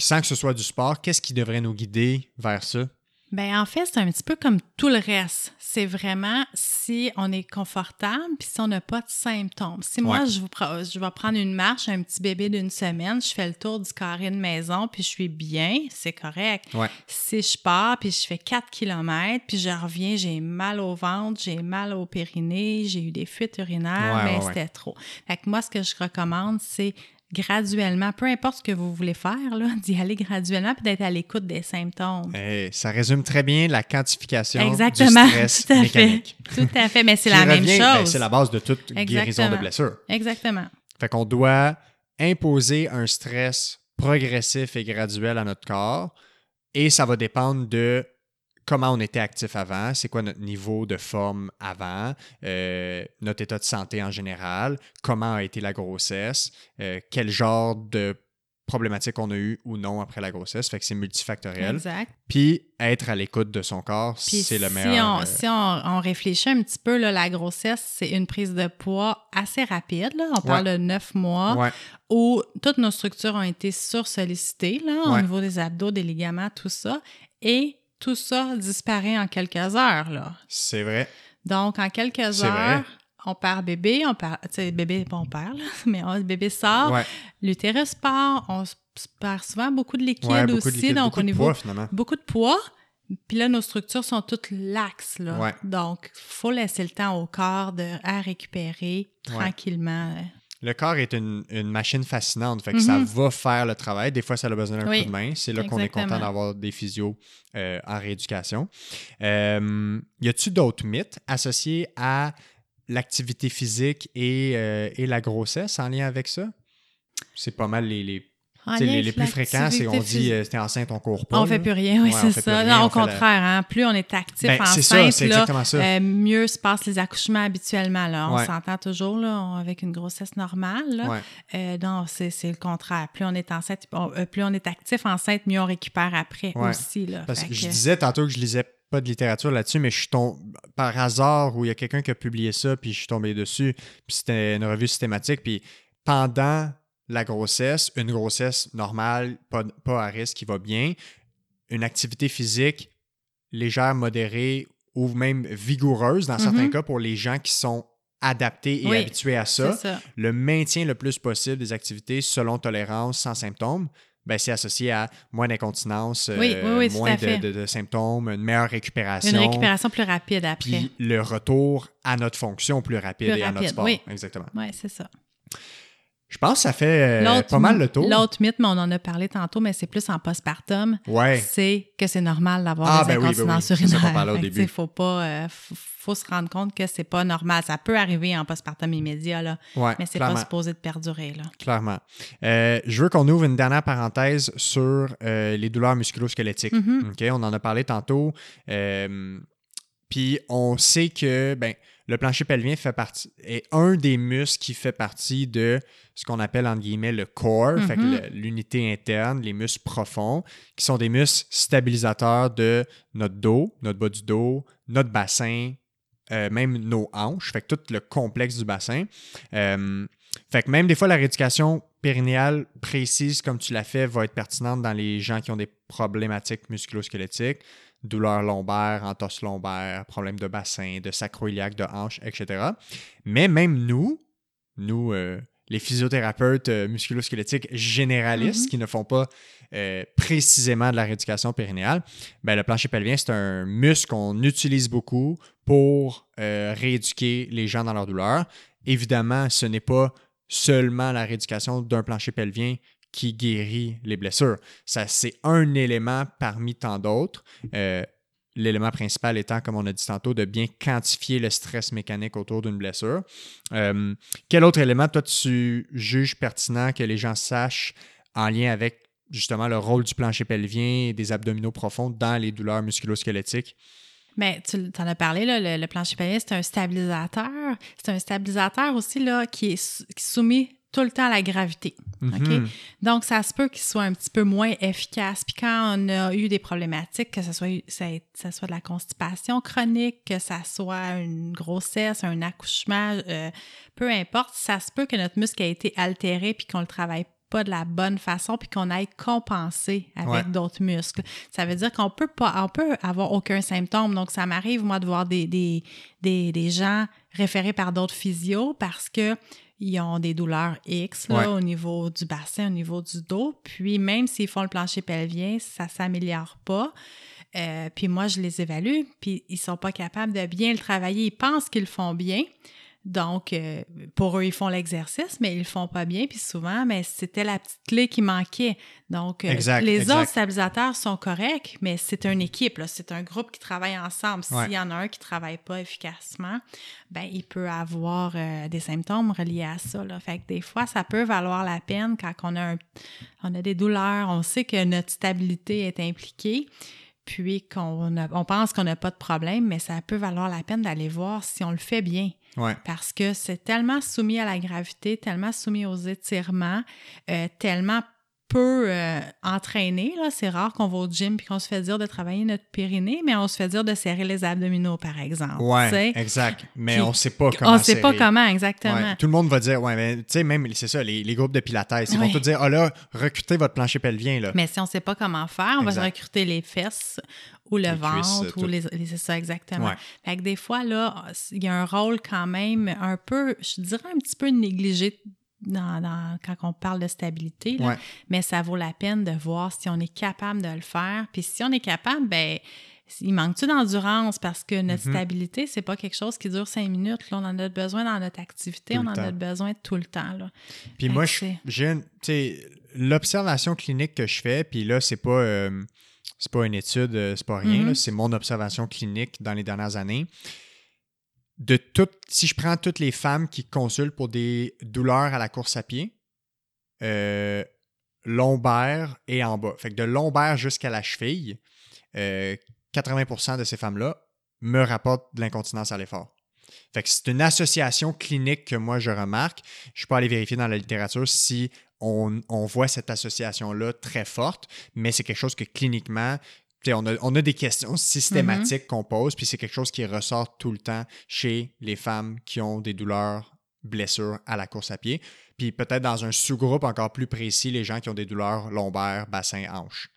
Sans que ce soit du sport, qu'est-ce qui devrait nous guider vers ça? Ben en fait, c'est un petit peu comme tout le reste. C'est vraiment si on est confortable puis si on n'a pas de symptômes. Si moi, Ouais. je, vous je vais prendre une marche, un petit bébé d'une semaine, je fais le tour du carré de maison puis je suis bien, c'est correct. Ouais. Si je pars puis je fais 4 km puis je reviens, j'ai mal au ventre, j'ai mal au périnée, j'ai eu des fuites urinaires, Ouais, mais c'était trop. Fait que moi, ce que je recommande, c'est graduellement, peu importe ce que vous voulez faire, d'y aller graduellement puis d'être à l'écoute des symptômes. Ça résume très bien la quantification Exactement, du stress tout à mécanique. fait. Tout à fait, mais c'est la même ben, chose. c'est la base de toute guérison de blessure. Exactement. Fait qu'on doit imposer un stress progressif et graduel à notre corps et ça va dépendre de comment on était actif avant, c'est quoi notre niveau de forme avant, euh, notre état de santé en général, comment a été la grossesse, euh, quel genre de problématiques qu'on a eues ou non après la grossesse. Fait que c'est multifactoriel. Exact. Puis être à l'écoute de son corps, c'est le si meilleur. on, euh, si on, on réfléchit un petit peu, là, la grossesse, c'est une prise de poids assez rapide. Là. On parle de neuf mois ouais, où toutes nos structures ont été sursollicitées là, au niveau des abdos, des ligaments, tout ça. Et tout ça disparaît en quelques heures. Là. c'est vrai. Donc, en quelques heures, vrai. on perd bébé, on perd, tu sais, bébé, pas on perd, là, mais on- le bébé sort, Ouais, l'utérus part, on perd souvent beaucoup de liquide ouais, beaucoup aussi, de liquide, donc beaucoup au de poids, finalement. beaucoup de poids. Puis là, nos structures sont toutes laxes. Là. Ouais. Donc, il faut laisser le temps au corps de, à récupérer tranquillement. Le corps est une, une machine fascinante, fait que ça Mhm. va faire le travail. Des fois, ça a besoin d'un Oui, coup de main. C'est là qu'on est content d'avoir des physios euh, en rééducation. Euh, y a-tu d'autres mythes associés à l'activité physique et, euh, et la grossesse en lien avec ça? C'est pas mal les, les, Lien les, les plus fréquents, c'est on dit euh, t'es enceinte, on court pas. On fait plus rien, oui, Ouais, c'est ça. rien, Non, on au la- contraire, hein, plus on est actif Ben, ça, enceinte, là, exactement ça. euh, mieux se passent les accouchements habituellement. Là. On Ouais. s'entend toujours là, on- avec une grossesse normale. Là. Ouais. Euh, non, c'est le contraire. Plus on est enceinte, on- plus on est actif enceinte, mieux on récupère après aussi. Là. Parce que je disais tantôt que je lisais pas de littérature là-dessus, mais je suis tombé par hasard où il y a quelqu'un qui a publié ça, puis je suis tombé dessus, puis c'était une revue systématique, puis pendant la grossesse, une grossesse normale, pas, pas à risque, qui va bien, une activité physique légère, modérée ou même vigoureuse dans certains Mhm. cas pour les gens qui sont adaptés et Oui, habitués à ça, ça. le maintien le plus possible des activités selon tolérance sans symptômes, ben, c'est associé à moins d'incontinence, Oui, euh, oui, moins de, fait. de- de symptômes, une meilleure récupération. Une récupération plus rapide après. Puis le retour à notre fonction plus rapide Plus et à notre sport. oui. Exactement. Oui, c'est ça. Je pense que ça fait euh, pas mal le tour. L'autre mythe, mais on en a parlé tantôt, mais c'est plus en postpartum, Ouais. c'est que c'est normal d'avoir Ah, des ben oui, ben oui. incontinences C'est ça qu'on urinaires. au début. faut pas, euh, faut, se rendre compte que c'est pas normal. Ça peut arriver en postpartum immédiat, là, Ouais, mais c'est pas supposé de perdurer. Là. Clairement. Euh, je veux qu'on ouvre une dernière parenthèse sur les douleurs musculo-squelettiques. Mhm. OK? On en a parlé tantôt. Puis on sait que ben, le plancher pelvien fait partie, est un des muscles qui fait partie de ce qu'on appelle entre guillemets le core, fait que Mhm. l'unité interne, les muscles profonds, qui sont des muscles stabilisateurs de notre dos, notre bas du dos, notre bassin, euh, même nos hanches, fait que tout le complexe du bassin. Euh, fait que même des fois, la rééducation périnéale précise comme tu l'as fait va être pertinente dans les gens qui ont des problématiques musculo-squelettiques, douleurs lombaires, entorse lombaire, problèmes de bassin, de sacroiliaque, de hanche, etc. Mais même nous, nous, euh, les physiothérapeutes euh, musculo-squelettiques généralistes Mhm. qui ne font pas euh, précisément de la rééducation périnéale, ben, le plancher pelvien, c'est un muscle qu'on utilise beaucoup pour euh, rééduquer les gens dans leur douleur. Évidemment, ce n'est pas seulement la rééducation d'un plancher pelvien qui guérit les blessures. Ça, c'est un élément parmi tant d'autres. Euh, L'élément principal étant, comme on a dit tantôt, de bien quantifier le stress mécanique autour d'une blessure. Euh, quel autre élément, toi, tu juges pertinent que les gens sachent en lien avec justement le rôle du plancher pelvien et des abdominaux profonds dans les douleurs musculo-squelettiques? Mais tu en as parlé, là, le, plancher pelvien, c'est un stabilisateur. C'est un stabilisateur aussi là, qui est qui soumis tout le temps à la gravité. Mhm. Donc, ça se peut qu'il soit un petit peu moins efficace. Puis quand on a eu des problématiques, que ce soit, ça, ça soit de la constipation chronique, que ça soit une grossesse, un accouchement, euh, peu importe, ça se peut que notre muscle a été altéré puis qu'on le travaille pas de la bonne façon puis qu'on aille compenser avec Ouais. d'autres muscles. Ça veut dire qu'on peut pas, on peut avoir aucun symptôme. Donc, ça m'arrive, moi, de voir des, des, des, des gens référés par d'autres physios parce que ils ont des douleurs X là, Ouais. au niveau du bassin, au niveau du dos. Puis même s'ils font le plancher pelvien, ça s'améliore pas. Euh, puis moi, je les évalue, puis ils sont pas capables de bien le travailler. Ils pensent qu'ils le font bien. Donc, euh, pour eux, ils font l'exercice, mais ils le font pas bien. Puis souvent, mais c'était la petite clé qui manquait. Donc, euh, Exact, les exact. autres stabilisateurs sont corrects, mais c'est une équipe, c'est un groupe qui travaille ensemble. S'il Ouais. y en a un qui travaille pas efficacement, ben il peut avoir euh, des symptômes reliés à ça. Là. Fait que des fois, ça peut valoir la peine quand on a, un- on a des douleurs, on sait que notre stabilité est impliquée, puis qu'on on pense qu'on n'a pas de problème, mais ça peut valoir la peine d'aller voir si on le fait bien Parce que c'est tellement soumis à la gravité, tellement soumis aux étirements, euh, tellement peu euh, entraîné. Là. C'est rare qu'on va au gym puis qu'on se fait dire de travailler notre périnée, mais on se fait dire de serrer les abdominaux, par exemple. T'sais. exact. Mais Puis, on sait pas comment On ne sait pas comment, exactement. Ouais, tout le monde va dire, ouais, mais tu sais, même, c'est ça, les, les groupes de pilates, ils vont Ouais. tous dire, ah là, recrutez votre plancher pelvien, là. Mais si on ne sait pas comment faire, on va se recruter les fesses ou le Les ventre tout. ou les, les- c'est ça exactement. Ouais. Fait que des fois là, il y a un rôle quand même un peu, je dirais un petit peu négligé dans, dans- quand on parle de stabilité, là. Ouais. mais ça vaut la peine de voir si on est capable de le faire. Puis si on est capable, ben il manque-tu d'endurance? Parce que notre Mhm. stabilité, c'est pas quelque chose qui dure cinq minutes. Là, on en a besoin dans notre activité, Tout on en temps. a besoin tout le temps. Là. Puis Fait moi, j'ai l'observation clinique que je fais, puis là, c'est pas, euh, c'est pas une étude, euh, c'est pas rien, Mhm. là, c'est mon observation clinique dans les dernières années. De toutes, si je prends toutes les femmes qui consultent pour des douleurs à la course à pied, euh, lombaire et en bas. Fait que de lombaire jusqu'à la cheville, euh, 80% de ces femmes-là me rapportent de l'incontinence à l'effort. Fait c'est une association clinique que moi je remarque. Je suis pas allé vérifier dans la littérature si on, voit cette association-là très forte, mais c'est quelque chose que cliniquement, on a, on a des questions systématiques qu'on pose, puis c'est quelque chose qui ressort tout le temps chez les femmes qui ont des douleurs, blessures à la course à pied. Puis peut-être dans un sous-groupe encore plus précis, les gens qui ont des douleurs lombaires, bassin, hanches.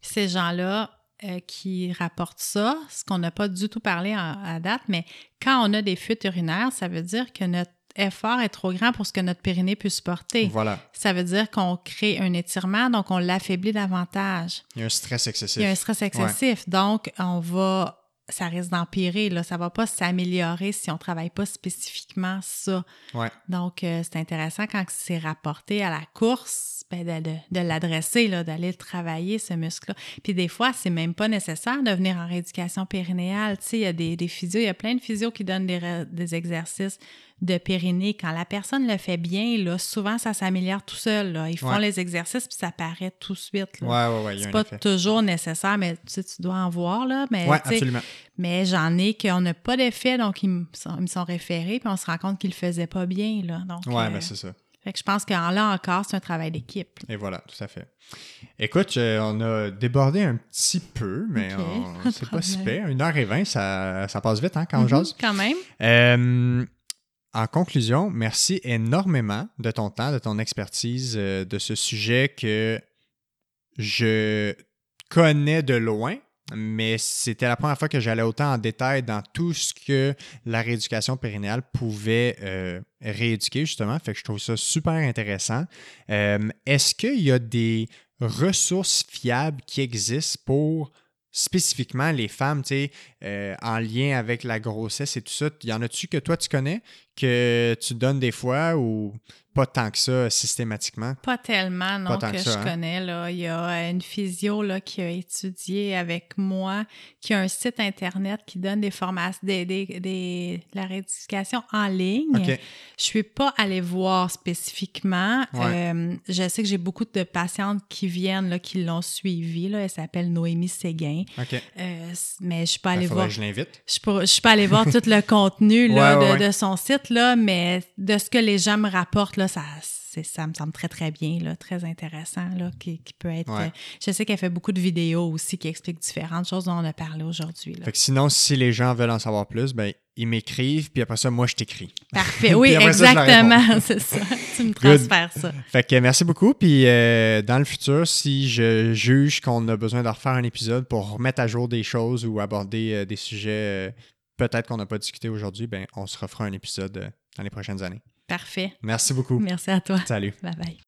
ces gens-là euh, qui rapportent ça, ce qu'on n'a pas du tout parlé en- à date, mais quand on a des fuites urinaires, ça veut dire que notre effort est trop grand pour ce que notre périnée peut supporter. Voilà. Ça veut dire qu'on crée un étirement, donc on l'affaiblit davantage. Il y a un stress excessif. Il y a un stress excessif, donc on va, ça risque d'empirer, là, ça va pas s'améliorer si on travaille pas spécifiquement ça. Ouais. Donc, euh, c'est intéressant quand c'est rapporté à la course, ben, de, de- de l'adresser, là, d'aller le travailler, ce muscle-là. Puis des fois, c'est même pas nécessaire de venir en rééducation périnéale. Tu sais, il y a des, des physios, il y a plein de physios qui donnent des exercices de périnée. Quand la personne le fait bien, là, souvent, ça s'améliore tout seul. Là. Ils font Ouais. les exercices, puis ça paraît tout de suite. là. Ouais, ouais, C'est pas effet. toujours nécessaire, mais tu, sais, tu dois en voir, là. Mais, absolument. mais j'en ai qu'on n'a pas d'effet, donc ils me sont, référés, puis on se rend compte qu'ils le faisaient pas bien, là. Donc, Ouais, euh, ben c'est ça. fait que je pense que là encore, c'est un travail d'équipe. Et voilà, tout à fait. Écoute, euh, on a débordé un petit peu, mais Ok, on- pas de c'est pas si pire. Une heure et vingt, ça, ça passe vite hein, quand on Mhm, jase. Quand même. Euh, en conclusion, merci énormément de ton temps, de ton expertise, euh, de ce sujet que je connais de loin, mais c'était la première fois que j'allais autant en détail dans tout ce que la rééducation périnéale pouvait euh, rééduquer, justement. Fait que je trouve ça super intéressant. Euh, Est-ce qu'il y a des ressources fiables qui existent pour spécifiquement les femmes, euh, en lien avec la grossesse et tout ça? Y en a-tu que toi tu connais, que tu donnes des fois ou pas tant que ça systématiquement? Pas tellement, non, Pas tant que, que ça, je hein? connais. Là. Il y a euh, une physio là, qui a étudié avec moi, qui a un site Internet qui donne des formations, des, des, des- la rééducation en ligne. OK. Je suis pas allée voir spécifiquement. Ouais. Euh, je sais que j'ai beaucoup de patientes qui viennent, là, qui l'ont suivi. Là. Elle s'appelle Noémie Séguin. Euh, mais je suis pas allée faudrait voir. que je l'invite. Je suis pas, je suis pas allée voir tout le contenu là, Ouais, ouais, de, ouais. de son site, là, mais de ce que les gens me rapportent, là, ça, me semble très, très bien, là, très intéressant, là, qui, qui peut être... Euh, je sais qu'elle fait beaucoup de vidéos aussi qui expliquent différentes choses dont on a parlé aujourd'hui. sinon, si les gens veulent en savoir plus, ben, ils m'écrivent, puis après ça, moi, je t'écris. Parfait, oui, exactement, c'est ça. Tu me transfères ça. Fait que merci beaucoup. Puis euh, dans le futur, si je juge qu'on a besoin de refaire un épisode pour remettre à jour des choses ou aborder euh, des sujets euh, peut-être qu'on n'a pas discuté aujourd'hui, ben on se refera un épisode dans les prochaines années. Parfait. Merci beaucoup. Merci à toi. Salut. Bye bye.